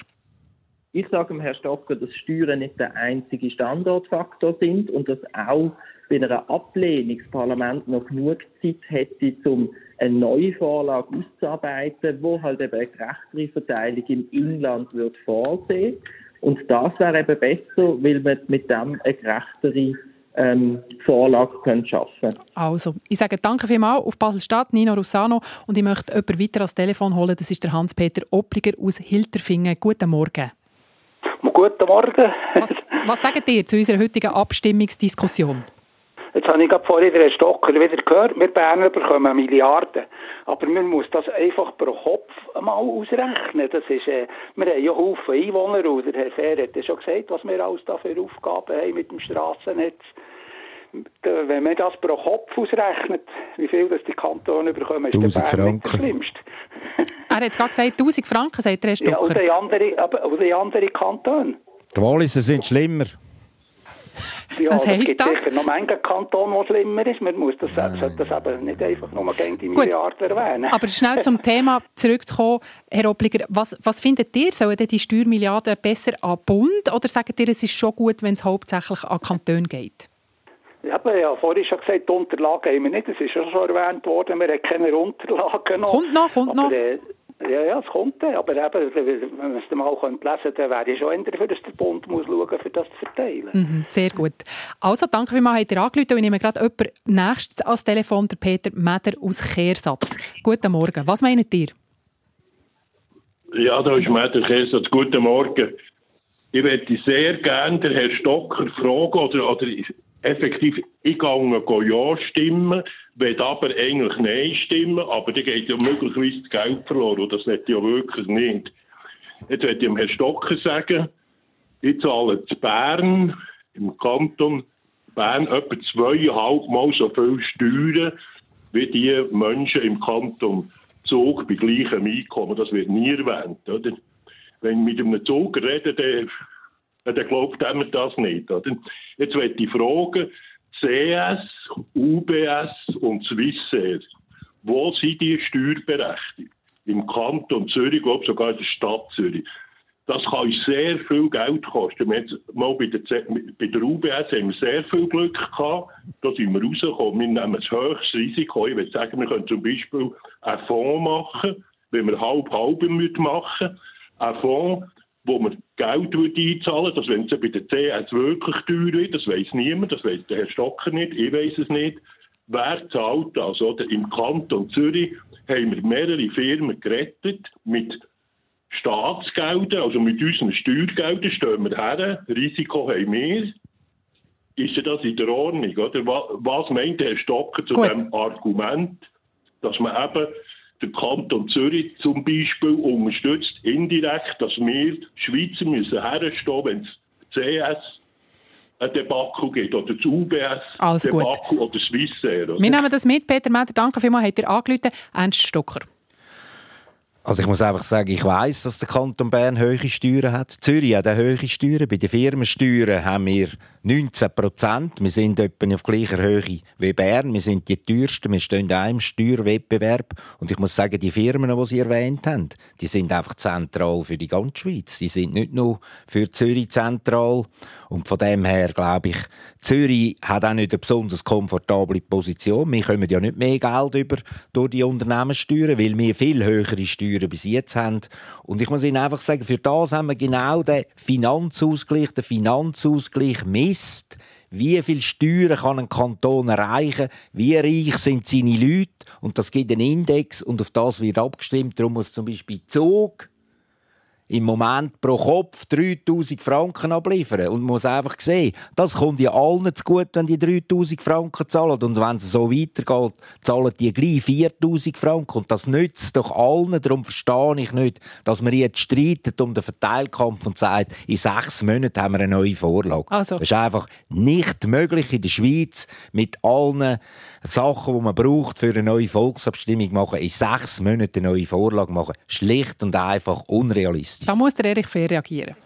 Ich sage dem Herrn Stocker, dass Steuern nicht der einzige Standortfaktor sind und dass auch bei einer Ablehnung das Parlament noch genug Zeit hätte, um eine neue Vorlage auszuarbeiten, wo halt eben eine gerechtere Verteilung im Inland wird vorsehen. Und das wäre eben besser, weil man mit dem eine gerechtere ähm, Vorlage können schaffen Also, ich sage danke vielmals auf Basel-Stadt, Nino Russano. Und ich möchte jemanden weiter ans Telefon holen. Das ist der Hans-Peter Oppliger aus Hilterfingen. Guten Morgen. Guten Morgen. Was, was sagt ihr zu unserer heutigen Abstimmungsdiskussion? Jetzt habe ich gerade vorhin den Stocker wieder gehört, wir Berner bekommen Milliarden. Aber man muss das einfach pro Kopf mal ausrechnen. Das ist, äh, wir haben ja Haufen Einwohner und der Herr Fehr hat ja schon gesagt, was wir alles da für Aufgaben haben mit dem Strassennetz. Wenn man das pro Kopf ausrechnet, wie viel das die Kantone bekommen, ist der Bern nicht der schlimmste. [LAUGHS] er hat jetzt gerade gesagt, 1000 Franken, sagt der Herr Stocker. Ja, und die anderen, aber, und die anderen Kantone. Die Walliser sind schlimmer. Ja, Was es heisst gibt das? sicher noch manchen Kanton, wo schlimmer ist. Man muss das, sollte das eben nicht einfach nur gegen die Milliarden erwähnen. Aber schnell zum Thema zurückzukommen, Herr Obliger, was, was findet ihr? Sollen denn die Steuermilliarden besser an Bund oder sagt ihr, es ist schon gut, wenn es hauptsächlich an Kantone geht? Ich habe ja vorhin schon gesagt, die Unterlagen haben wir nicht. Es ist ja schon erwähnt worden, wir haben keine Unterlagen noch. Kommt noch, kommt aber, noch. Äh, ja, ja, es kommt dann. Aber eben, wenn man es mal lesen könnte, dann wäre ich schon eher dafür, dass der Bund muss schauen muss, für das zu verteilen. Mhm, sehr gut. Also, danke vielmals, habt ihr angerufen. Und ich nehme gerade jemanden nächstes ans Telefon, der Peter Meder aus Kehrsatz. Guten Morgen. Was meint ihr? Ja, da ist Meder Kehrsatz. Guten Morgen. Ich möchte sehr gerne den Herrn Stocker fragen, oder, oder effektiv, ich gehe Ja stimmen, will aber eigentlich Nein stimmen, aber dann geht ja möglicherweise das Geld verloren und das ich ja wirklich nicht. Jetzt möchte ich dem Herrn Stocker sagen, ich zahle zu Bern, im Kanton Bern, etwa zweieinhalb Mal so viel Steuern wie die Menschen im Kanton Zug bei gleichem Einkommen. Das wird nie erwähnt. Oder? Wenn ich mit einem Zug rede, dann, dann glaubt mir das nicht. Oder? Jetzt möchte ich fragen, CS, UBS und Swissair, wo sind die steuerberechtigt? Im Kanton Zürich, glaube sogar in der Stadt Zürich. Das kann uns sehr viel Geld kosten. Wir mal bei der, bei der UBS haben wir sehr viel Glück gehabt. Da sind wir rausgekommen. Wir nehmen das höchste Risiko. Ich würde sagen, wir können zum Beispiel einen Fonds machen, wenn wir halb-halb machen. Einen Fonds, wo man Geld einzahlen dass wenn es bei der CS wirklich teuer wird, das weiß niemand, das weiß der Herr Stocker nicht, ich weiß es nicht, wer zahlt das? Oder? Im Kanton Zürich haben wir mehrere Firmen gerettet mit Staatsgeldern, also mit unseren Steuergeldern stehen wir her, Risiko haben wir. Ist das in der Ordnung? Oder? Was meint der Herr Stocker zu Gut. dem Argument, dass man eben der Kanton Zürich zum Beispiel unterstützt indirekt, dass wir Schweizer müssen herstehen, wenn es CS ein Debakel gibt oder das UBS Alles gut. Debakel oder Swissair. Oder? Wir nehmen das mit. Peter Meder, danke vielmals, habt ihr angerufen. Ernst Stocker. Also ich muss einfach sagen, ich weiß, dass der Kanton Bern hohe Steuern hat. Zürich hat auch hohe Steuern. Bei den Firmensteuern haben wir 19 Prozent. Wir sind etwa auf gleicher Höhe wie Bern. Wir sind die teuersten. Wir stehen auch im Steuerwettbewerb. Und ich muss sagen, die Firmen, die Sie erwähnt haben, die sind einfach zentral für die ganze Schweiz. Die sind nicht nur für Zürich zentral. Und von dem her glaube ich, Zürich hat auch nicht eine besonders komfortable Position. Wir kommen ja nicht mehr Geld über durch die Unternehmenssteuern, weil wir viel höhere Steuern bis jetzt haben. Und ich muss Ihnen einfach sagen, für das haben wir genau den Finanzausgleich. Der Finanzausgleich misst, wie viel Steuern kann ein Kanton erreichen, wie reich sind seine Leute. Und das gibt einen Index und auf das wird abgestimmt. Darum muss zum Beispiel Zug im Moment pro Kopf 3000 Franken abliefern. Und man muss einfach sehen, das kommt ja allen zu gut, wenn die 3000 Franken zahlen. Und wenn es so weitergeht, zahlen die gleich 4000 Franken. Und das nützt doch allen. Darum verstehe ich nicht, dass man jetzt streitet um den Verteilkampf und sagt, in sechs Monaten haben wir eine neue Vorlage. Also. Das ist einfach nicht möglich in der Schweiz mit allen Sachen, die man braucht für eine neue Volksabstimmung machen, in sechs Monaten eine neue Vorlage machen. Schlicht und einfach unrealistisch. Da muss der Erich Fair reagieren.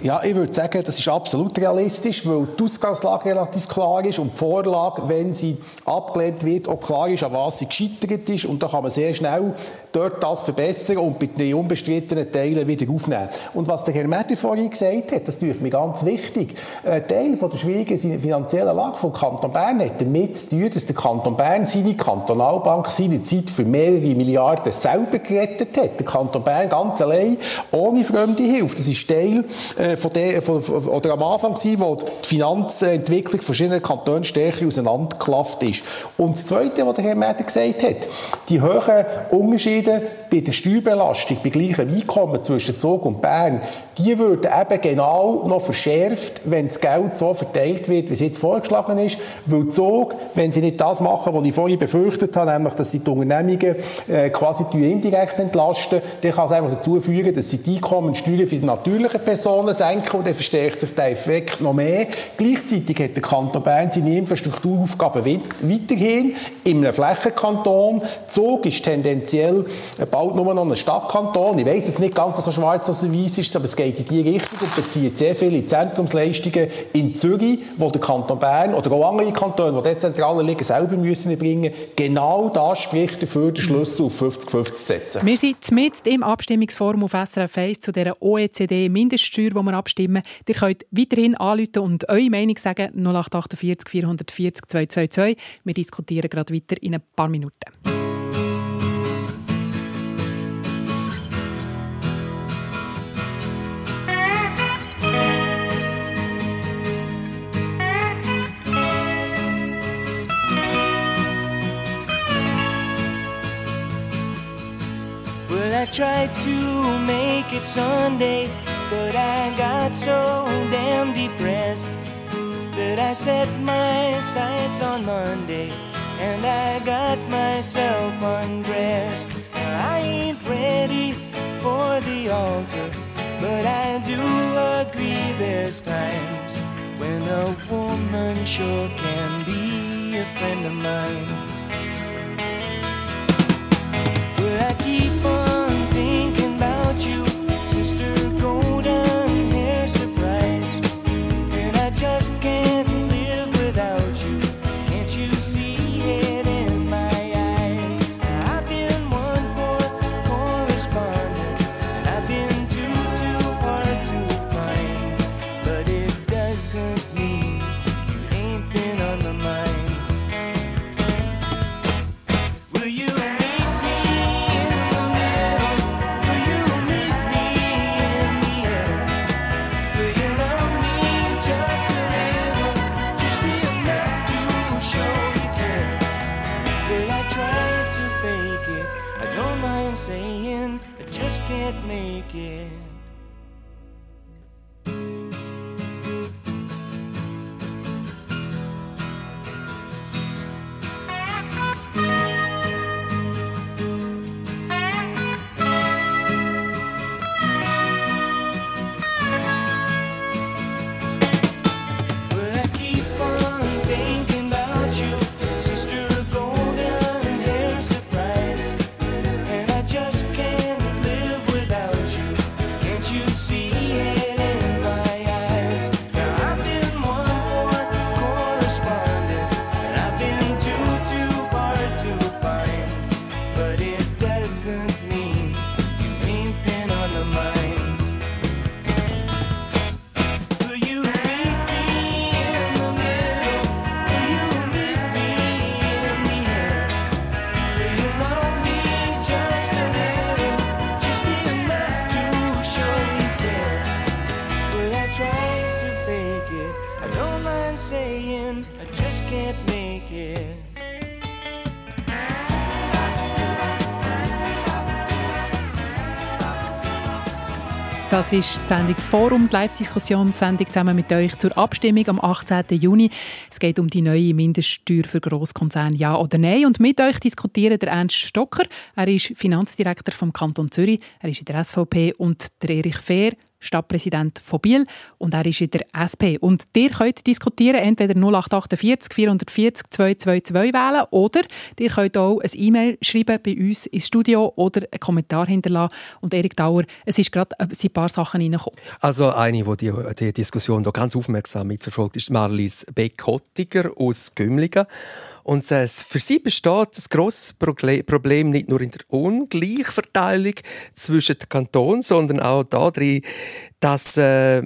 Ja, ich würde sagen, das ist absolut realistisch, weil die Ausgangslage relativ klar ist und die Vorlage, wenn sie abgelehnt wird, auch klar ist, an was sie gescheitert ist. Und da kann man sehr schnell dort das verbessern und bei den unbestrittenen Teilen wieder aufnehmen. Und was der Herr Metter vorhin gesagt hat, das ist mir ganz wichtig. Ein Teil von der schwierigen finanziellen Lage vom Kanton Bern hat damit zu tun, dass der Kanton Bern seine Kantonalbank seine Zeit für mehrere Milliarden selber gerettet hat. Der Kanton Bern ganz allein, ohne fremde Hilfe. Das ist Teil äh, von der, von, oder am Anfang gewesen, wo die Finanzentwicklung verschiedener Kantone stärker auseinandergeklafft ist. Und das Zweite, was der Herr Mäder gesagt hat, die hohen Unterschiede bei der Steuerbelastung, bei gleichem Einkommen zwischen Zug und Bern, die würden eben genau noch verschärft, wenn das Geld so verteilt wird, wie es jetzt vorgeschlagen ist. Weil Zug, wenn sie nicht das machen, was ich vorhin befürchtet habe, nämlich, dass sie die Unternehmungen äh, quasi indirekt entlasten, dann kann es einfach dazu führen, dass sie die Einkommensteuern für die natürlichen Personen senken und dann verstärkt sich der Effekt noch mehr. Gleichzeitig hat der Kanton Bern seine Infrastrukturaufgaben weiterhin in einem Flächenkanton. Zug ist tendenziell bald nur noch ein Stadtkanton. Ich weiß es nicht ganz so schwarz oder weiß ist, aber es geht in die Richtung und bezieht sehr viele Zentrumsleistungen in Zürich, wo der Kanton Bern oder auch andere Kantone, die dezentral liegen, selber müssen bringen. Genau das spricht dafür, den Schlüssel auf 50-50 zu setzen. Wir sind mit im Abstimmungsforum auf SRF 1 zu dieser OECD-Mindeststeuer, wir abstimmen. Ihr könnt weiterhin anrufen und eure Meinung sagen 0848 440 222. Wir diskutieren gerade weiter in ein paar Minuten. Well, I tried to make it Sunday, but I got so damn depressed that I set my sights on Monday and I got myself undressed. I ain't ready for the altar, but I do agree there's times when a woman sure can be a friend of mine. Well, I keep on thinking about you, Das ist die Sendung Forum, die Live-Diskussionssendung zusammen mit euch zur Abstimmung am 18. Juni. Es geht um die neue Mindeststeuer für Grosskonzerne, ja oder nein. Und mit euch diskutieren der Ernst Stocker. Er ist Finanzdirektor vom Kanton Zürich. Er ist in der SVP und der Erich Fehr, Stadtpräsident von Biel und er ist in der SP. Und ihr könnt diskutieren, entweder 0848 440 222 wählen oder ihr könnt auch ein E-Mail schreiben bei uns ins Studio oder einen Kommentar hinterlassen. Und Erik Dauer, es ist gerade ein paar Sachen reingekommen. Also eine, die die, die Diskussion da ganz aufmerksam mitverfolgt, ist Marlies Beck-Hottiger aus Gümligen. Und für sie besteht ein grosses Problem nicht nur in der Ungleichverteilung zwischen den Kantonen, sondern auch darin, dass, äh,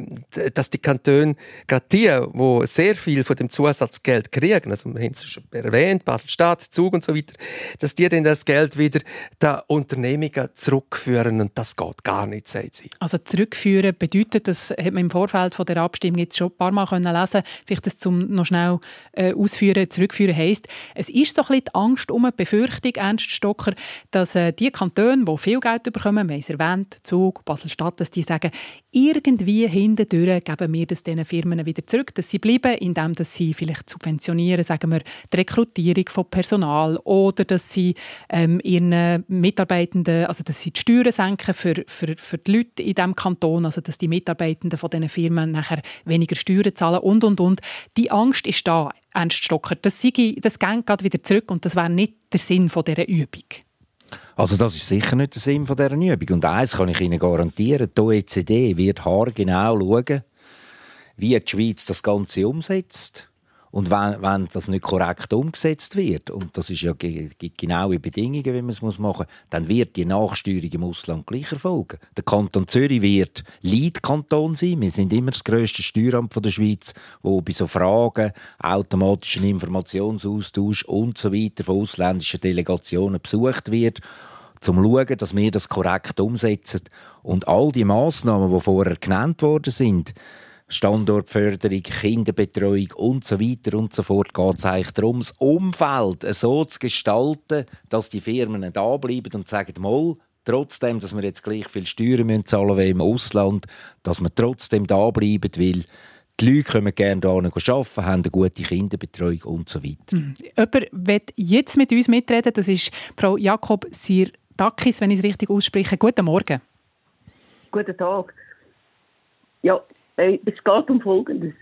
dass die Kantone, gerade die, die sehr viel von dem Zusatzgeld kriegen, also wir haben es schon erwähnt, Basel-Stadt, Zug und so weiter, dass die dann das Geld wieder den Unternehmungen zurückführen und das geht gar nicht, sagt sie. Also zurückführen bedeutet, das hat man im Vorfeld von der Abstimmung jetzt schon ein paar Mal können lesen vielleicht das zum noch schnell äh, ausführen, zurückführen heisst, es ist so ein bisschen die Angst um die Befürchtung, Ernst Stocker, dass äh, die Kantone, die viel Geld bekommen, wir haben es erwähnt, Zug, Basel-Stadt, dass die sagen, irgendwie hintendurch geben wir das diesen Firmen wieder zurück, dass sie bleiben, indem dass sie vielleicht subventionieren, sagen wir, die Rekrutierung von Personal oder dass sie ähm, ihren Mitarbeitenden, also dass sie die Steuern senken für, für, für die Leute in diesem Kanton, also dass die Mitarbeitenden von diesen Firmen nachher weniger Steuern zahlen und, und, und. Die Angst ist da, Ernst Stocker. Das, sei, das geht wieder zurück und das wäre nicht der Sinn von dieser Übung. Also das ist sicher nicht der Sinn dieser Übung. Und eines kann ich Ihnen garantieren, die OECD wird haargenau schauen, wie die Schweiz das Ganze umsetzt. Und wenn, wenn das nicht korrekt umgesetzt wird, und das ist ja gibt genaue Bedingungen, wie man es machen muss, dann wird die Nachsteuerung im Ausland gleich erfolgen. Der Kanton Zürich wird Leitkanton sein. Wir sind immer das grösste Steueramt der Schweiz, wo bei so Fragen, automatischen Informationsaustausch und so weiter von ausländischen Delegationen besucht wird zum zu schauen, dass wir das korrekt umsetzen. Und all die Massnahmen, die vorher genannt worden sind, Standortförderung, Kinderbetreuung und so weiter und so fort, geht es eigentlich darum, das Umfeld so zu gestalten, dass die Firmen da bleiben und sagen, mal, trotzdem, dass wir jetzt gleich viel Steuern müssen zahlen wie im Ausland, dass wir trotzdem da bleiben, weil die Leute kommen gerne hier arbeiten, haben eine gute Kinderbetreuung und so weiter. Mhm. Jemand will jetzt mit uns mitreden, das ist Frau Jakob Sirdakis, wenn ich es richtig ausspreche. Guten Morgen. Guten Tag. Ja, es geht um Folgendes.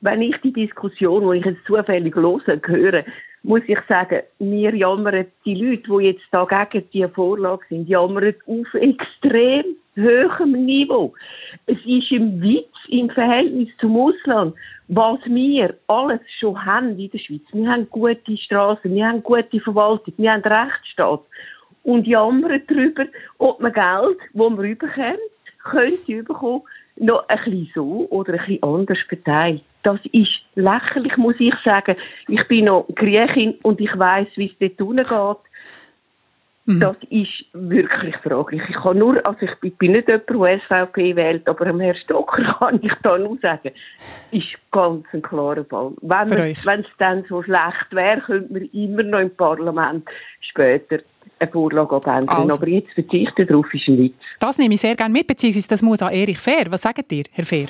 Wenn ich die Diskussion, die ich jetzt zufällig höre, höre, muss ich sagen, wir jammern die Leute, die jetzt da gegen diese Vorlage sind, jammern auf extrem hohem Niveau. Es ist im Witz im Verhältnis zum Ausland, was wir alles schon haben in der Schweiz. Wir haben gute Straßen, wir haben gute Verwaltung, wir haben Rechtsstaat. Und jammern darüber, ob man Geld, das man überkommt, könnte bekommen, noch ein bisschen so oder ein bisschen anders verteilt. Das ist lächerlich, muss ich sagen. Ich bin noch Griechin und ich weiß, wie es dort unten geht. Das ist wirklich fraglich. Ich kann nur, also ich bin- nicht jemand, der SVP wählt, aber am Herrn Stocker [LAUGHS] kann ich da nur sagen, ist ganz ein klarer Fall. Wenn es dann so schlecht wäre, könnte man immer noch im Parlament später eine Vorlage abändern. Also. Aber jetzt verzichten darauf ist ein Witz. Das nehme ich sehr gerne mit, beziehungsweise das muss an Erich Fair. Was sagt ihr, Herr Fair?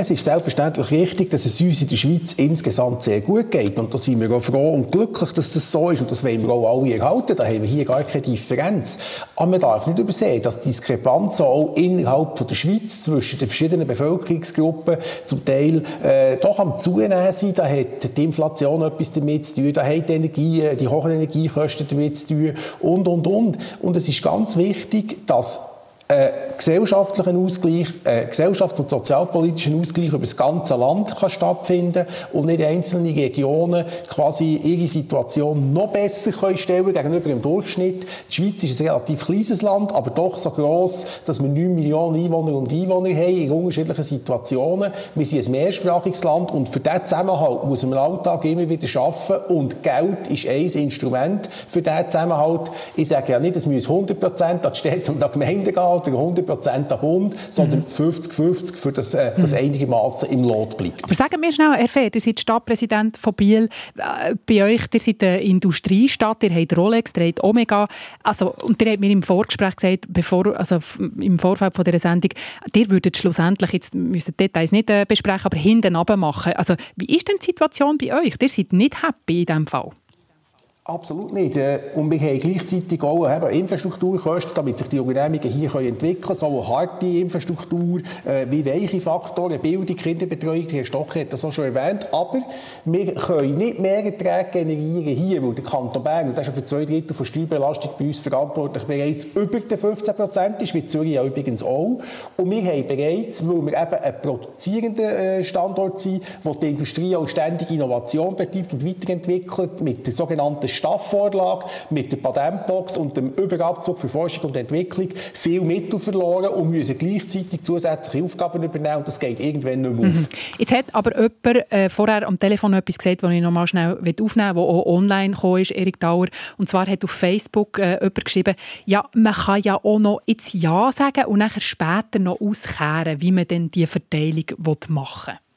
Es ist selbstverständlich richtig, dass es uns in der Schweiz insgesamt sehr gut geht. Und da sind wir auch froh und glücklich, dass das so ist. Und das wollen wir auch alle erhalten. Da haben wir hier gar keine Differenz. Aber man darf nicht übersehen, dass die Diskrepanzen auch innerhalb der Schweiz zwischen den verschiedenen Bevölkerungsgruppen zum Teil äh, doch am Zunehmen sind. Da hat die Inflation etwas damit zu tun. Da hat die Energie, die hohen Energiekosten damit zu tun. Und, und, und. Und es ist ganz wichtig, dass äh, gesellschaftlichen Ausgleich, äh, gesellschafts- und sozialpolitischen Ausgleich über das ganze Land kann stattfinden und nicht einzelne Regionen quasi ihre Situation noch besser können stellen gegenüber dem Durchschnitt. Die Schweiz ist ein relativ kleines Land, aber doch so gross, dass wir 9 Millionen Einwohner und Einwohner haben in unterschiedlichen Situationen. Wir sind ein mehrsprachiges Land und für diesen Zusammenhalt muss man im Alltag immer wieder schaffen und Geld ist ein Instrument für diesen Zusammenhalt. Ich sage ja nicht, es müsse 100% an die Städte und an die Gemeinden gehen oder 100% an den Bund, sondern 50-50 für das, äh, das einigermaßen im Lot bleibt. Aber sagen mir schnell, Herr Fair, ihr seid Stadtpräsident von Biel. Äh, Bei euch, ihr seid eine Industriestadt, ihr habt Rolex, ihr habt Omega. Also, und ihr habt mir im Vorgespräch gesagt, bevor, also im Vorfeld von dieser Sendung, ihr würdet schlussendlich, jetzt müssen die Details nicht äh, besprechen, aber hinten machen. Also, wie ist denn die Situation bei euch? Ihr seid nicht happy in diesem Fall. Absolut nicht. Äh, Und wir haben gleichzeitig auch eben Infrastrukturkosten, damit sich die Unternehmungen hier entwickeln können. So eine harte Infrastruktur, äh, wie weiche Faktoren, Bildung, Kinderbetreuung, Herr Stocker hat das auch schon erwähnt. Aber wir können nicht mehr Erträge generieren hier, weil der Kanton Bern, und das ist für zwei Drittel von Steuerbelastung bei uns verantwortlich, bereits über den 15 Prozent ist, wie Zürich ja übrigens auch. Und wir haben bereits, weil wir eben ein produzierender äh, Standort sind, wo die Industrie auch ständig Innovation betreibt und weiterentwickelt, mit der sogenannten Staffvorlage mit der Patentbox und dem Überabzug für Forschung und Entwicklung viel Mittel verloren und müssen gleichzeitig zusätzliche Aufgaben übernehmen und das geht irgendwann nicht mehr auf. Mhm. Jetzt hat aber jemand äh, vorher am Telefon etwas gesagt, das ich noch mal schnell aufnehmen will, das auch online gekommen ist, Erik Dauer. Und zwar hat auf Facebook äh, jemand geschrieben, ja, man kann ja auch noch jetzt Ja sagen und nachher später noch auskehren, wie man denn die Verteilung machen will.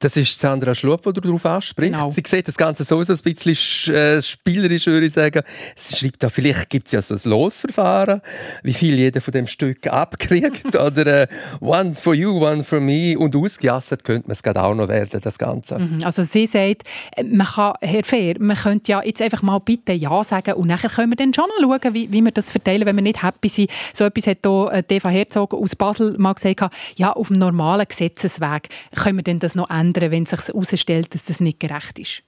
Das ist Sandra Schlup, die darauf anspricht. Genau. Sie sieht das Ganze so, ein bisschen sch- äh, spielerisch, würde ich sagen. Sie schreibt da, vielleicht gibt es ja so ein Losverfahren, wie viel jeder von dem Stück [LAUGHS] abkriegt. oder äh, one for you, one for me. Und ausgejasset könnte man es gerade auch noch werden, das Ganze. Mhm. Also sie sagt, äh, man kann, Herr Fehr, man könnte ja jetzt einfach mal bitte Ja sagen und nachher können wir dann schon noch schauen, wie, wie wir das verteilen, wenn wir nicht happy sind. So etwas hat hier äh, Eva Herzog aus Basel mal gesagt, ja, auf dem normalen Gesetzesweg können wir denn das noch ändern, wenn es sich herausstellt, dass das nicht gerecht ist.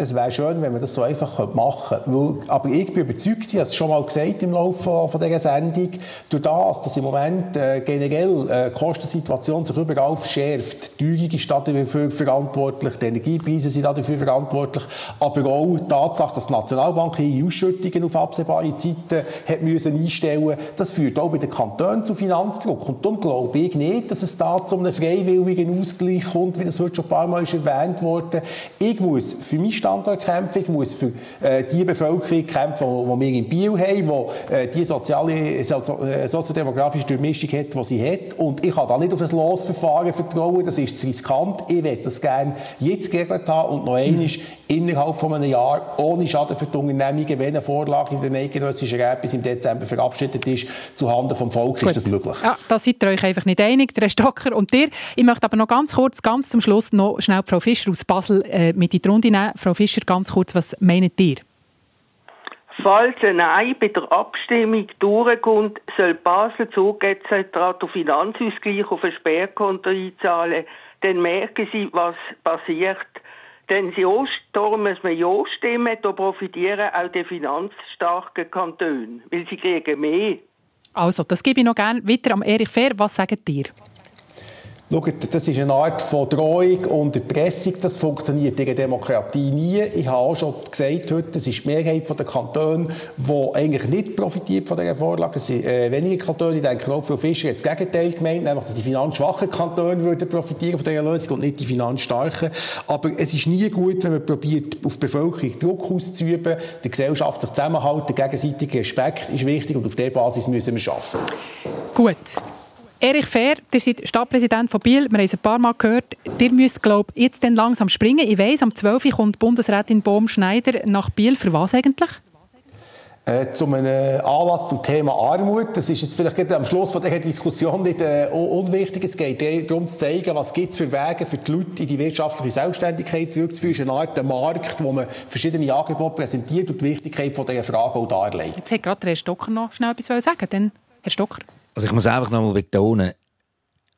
Es wäre schön, wenn man das so einfach machen könnte. Weil, aber ich bin überzeugt, ich habe es schon mal gesagt im Laufe von, dieser Sendung, durch das, dass im Moment äh, generell äh, die Kostensituation sich überall verschärft. Die Teuerung ist dafür verantwortlich, die Energiepreise sind dafür verantwortlich, aber auch die Tatsache, dass die Nationalbank ihre Ausschüttungen auf absehbare Zeiten hat müssen einstellen das führt auch bei den Kantonen zu Finanzdruck. Und darum glaube ich nicht, dass es da zu einem freiwilligen Ausgleich kommt, wie das heute schon ein paar Mal erwähnt wurde. Ich muss für meinen Ich muss für äh, die Bevölkerung kämpfen, die, wir in Biel haben, die äh, die soziale, so, äh, soziodemografische Durchmischung hat, die sie hat. Und ich kann da nicht auf ein Losverfahren vertrauen, das ist zu riskant. Ich möchte das gerne jetzt geregelt haben und noch einmal innerhalb von einem Jahr ohne Schaden für die Unternehmungen, wenn eine Vorlage in den eidgenössischen Rat bis im Dezember verabschiedet ist, zuhanden vom Volk, Gut. ist das möglich. Ja, da seid ihr euch einfach nicht einig, der Herr Stocker und ihr. Ich möchte aber noch ganz kurz, ganz zum Schluss noch schnell Frau Fischer aus Basel äh, mit in die Runde nehmen. Frau Fischer, ganz kurz, was meint ihr? Falls ein Nein bei der Abstimmung durchkommt, soll Basel zusätzlich den Finanzausgleich auf ein Sperrkonto einzahlen. Dann merken sie, was passiert. Denn darum muss man Ja stimmen, da profitieren auch die finanzstarken Kantone, weil sie kriegen mehr. Also, das gebe ich noch gerne weiter am Erich Fehr. Was sagt ihr? Schaut, das ist eine Art von Drohung und Erpressung. Das funktioniert in der Demokratie nie. Ich habe auch schon gesagt heute, es ist die Mehrheit der Kantone, die eigentlich nicht profitiert von dieser Vorlage. Es sind äh, wenige Kantone, ich denke, Frau Fischer hat das Gegenteil gemeint, nämlich, dass die finanzschwachen Kantone würden profitieren von dieser Lösung und nicht die finanzstarken. Aber es ist nie gut, wenn man probiert, auf die Bevölkerung Druck auszuüben. Der gesellschaftliche Zusammenhalt, der gegenseitige Respekt ist wichtig und auf dieser Basis müssen wir arbeiten. Gut. Erich Fehr, ihr seid Stadtpräsident von Biel. Wir haben es ein paar Mal gehört. Ihr müsst, glaube ich, jetzt dann langsam springen. Ich weiss, am 12. Uhr kommt Bundesrätin Bohm-Schneider nach Biel. Für was eigentlich? Äh, zu einem Anlass zum Thema Armut. Das ist jetzt vielleicht am Schluss von dieser Diskussion nicht äh, un- unwichtig. Es geht eher darum zu zeigen, was gibt es für Wege für die Leute in die wirtschaftliche Selbstständigkeit zurückzuführen. Es ist eine Art Markt, wo man verschiedene Angebote präsentiert und die Wichtigkeit von dieser Frage auch darlegt. Jetzt hat gerade Herr Stocker noch schnell etwas sagen Dann, Herr Stocker. Also ich muss einfach noch mal betonen,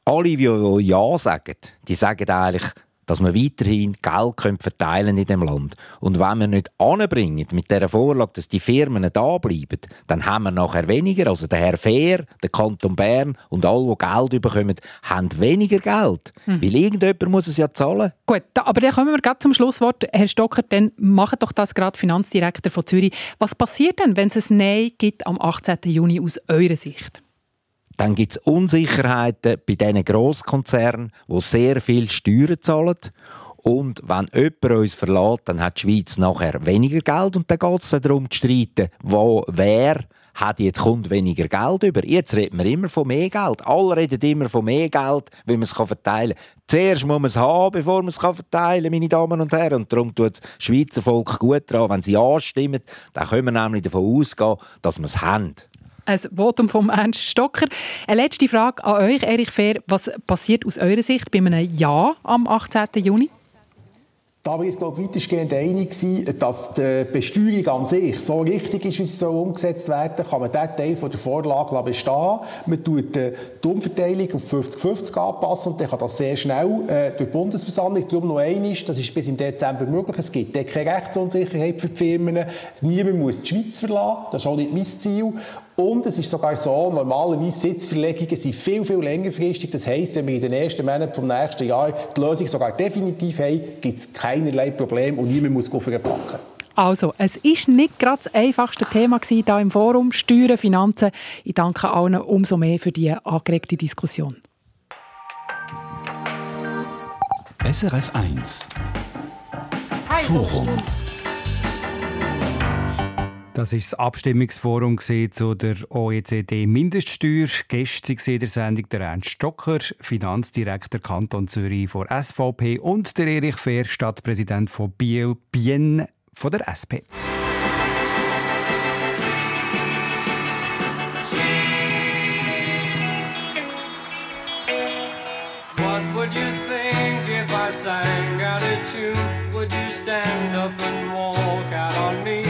alle, die Ja sagen, die sagen eigentlich, dass wir weiterhin Geld können verteilen in dem Land. Und wenn wir nicht anbringen mit dieser Vorlage, dass die Firmen da bleiben, dann haben wir nachher weniger. Also der Herr Fehr, der Kanton Bern und alle, die Geld bekommen, haben weniger Geld. Hm. Weil irgendjemand muss es ja zahlen. Gut, da, aber dann kommen wir gerade zum Schlusswort. Herr Stocker, dann macht doch das gerade Finanzdirektor von Zürich. Was passiert denn, wenn es ein Nein gibt am 18. Juni aus eurer Sicht? Dann gibt es Unsicherheiten bei diesen Grosskonzernen, die sehr viel Steuern zahlen. Und wenn jemand uns verlässt, dann hat die Schweiz nachher weniger Geld. Und dann geht es darum zu streiten, wo, wer hat jetzt kommt weniger Geld über. Jetzt reden wir immer von mehr Geld. Alle reden immer von mehr Geld, wie man es verteilen kann. Zuerst muss man es haben, bevor man es verteilen kann, meine Damen und Herren. Und darum tut das Schweizer Volk gut daran, wenn sie anstimmen, dann können wir nämlich davon ausgehen, dass wir es haben. Ein Votum von Ernst Stocker. Eine letzte Frage an euch, Erich Fehr. Was passiert aus eurer Sicht bei einem Ja am 18. Juni? Da war ich glaube weitestgehend einig, dass die Besteuerung an sich so richtig ist, wie sie umgesetzt werden kann man diesen Teil von der Vorlage bestehen. Man tut die Umverteilung auf 50-50 anpassen und dann kann das sehr schnell äh, durch die Bundesversammlung. Darum noch einmal, das ist bis im Dezember möglich. Es gibt keine Rechtsunsicherheit für die Firmen. Niemand muss die Schweiz verlassen. Das ist auch nicht mein Ziel. Und es ist sogar so, normalerweise Sitzverlegungen sind viel, viel längerfristig. Das heisst, wenn wir in den ersten Monaten vom nächsten Jahr die Lösung sogar definitiv haben, gibt es keinerlei Probleme und niemand muss packen. Also, es ist nicht gerade das einfachste Thema hier im Forum Steuern, Finanzen. Ich danke allen umso mehr für die angeregte Diskussion. SRF 1 Forum Das ist das Abstimmungsforum zu der OECD-Mindeststeuer. Gestern war der Sendung der Ernst Stocker, Finanzdirektor Kanton Zürich von SVP und der Erich Fehr, Stadtpräsident von Biel, Bienne von der SP. Sang out a tune? Would you stand up and walk out on me?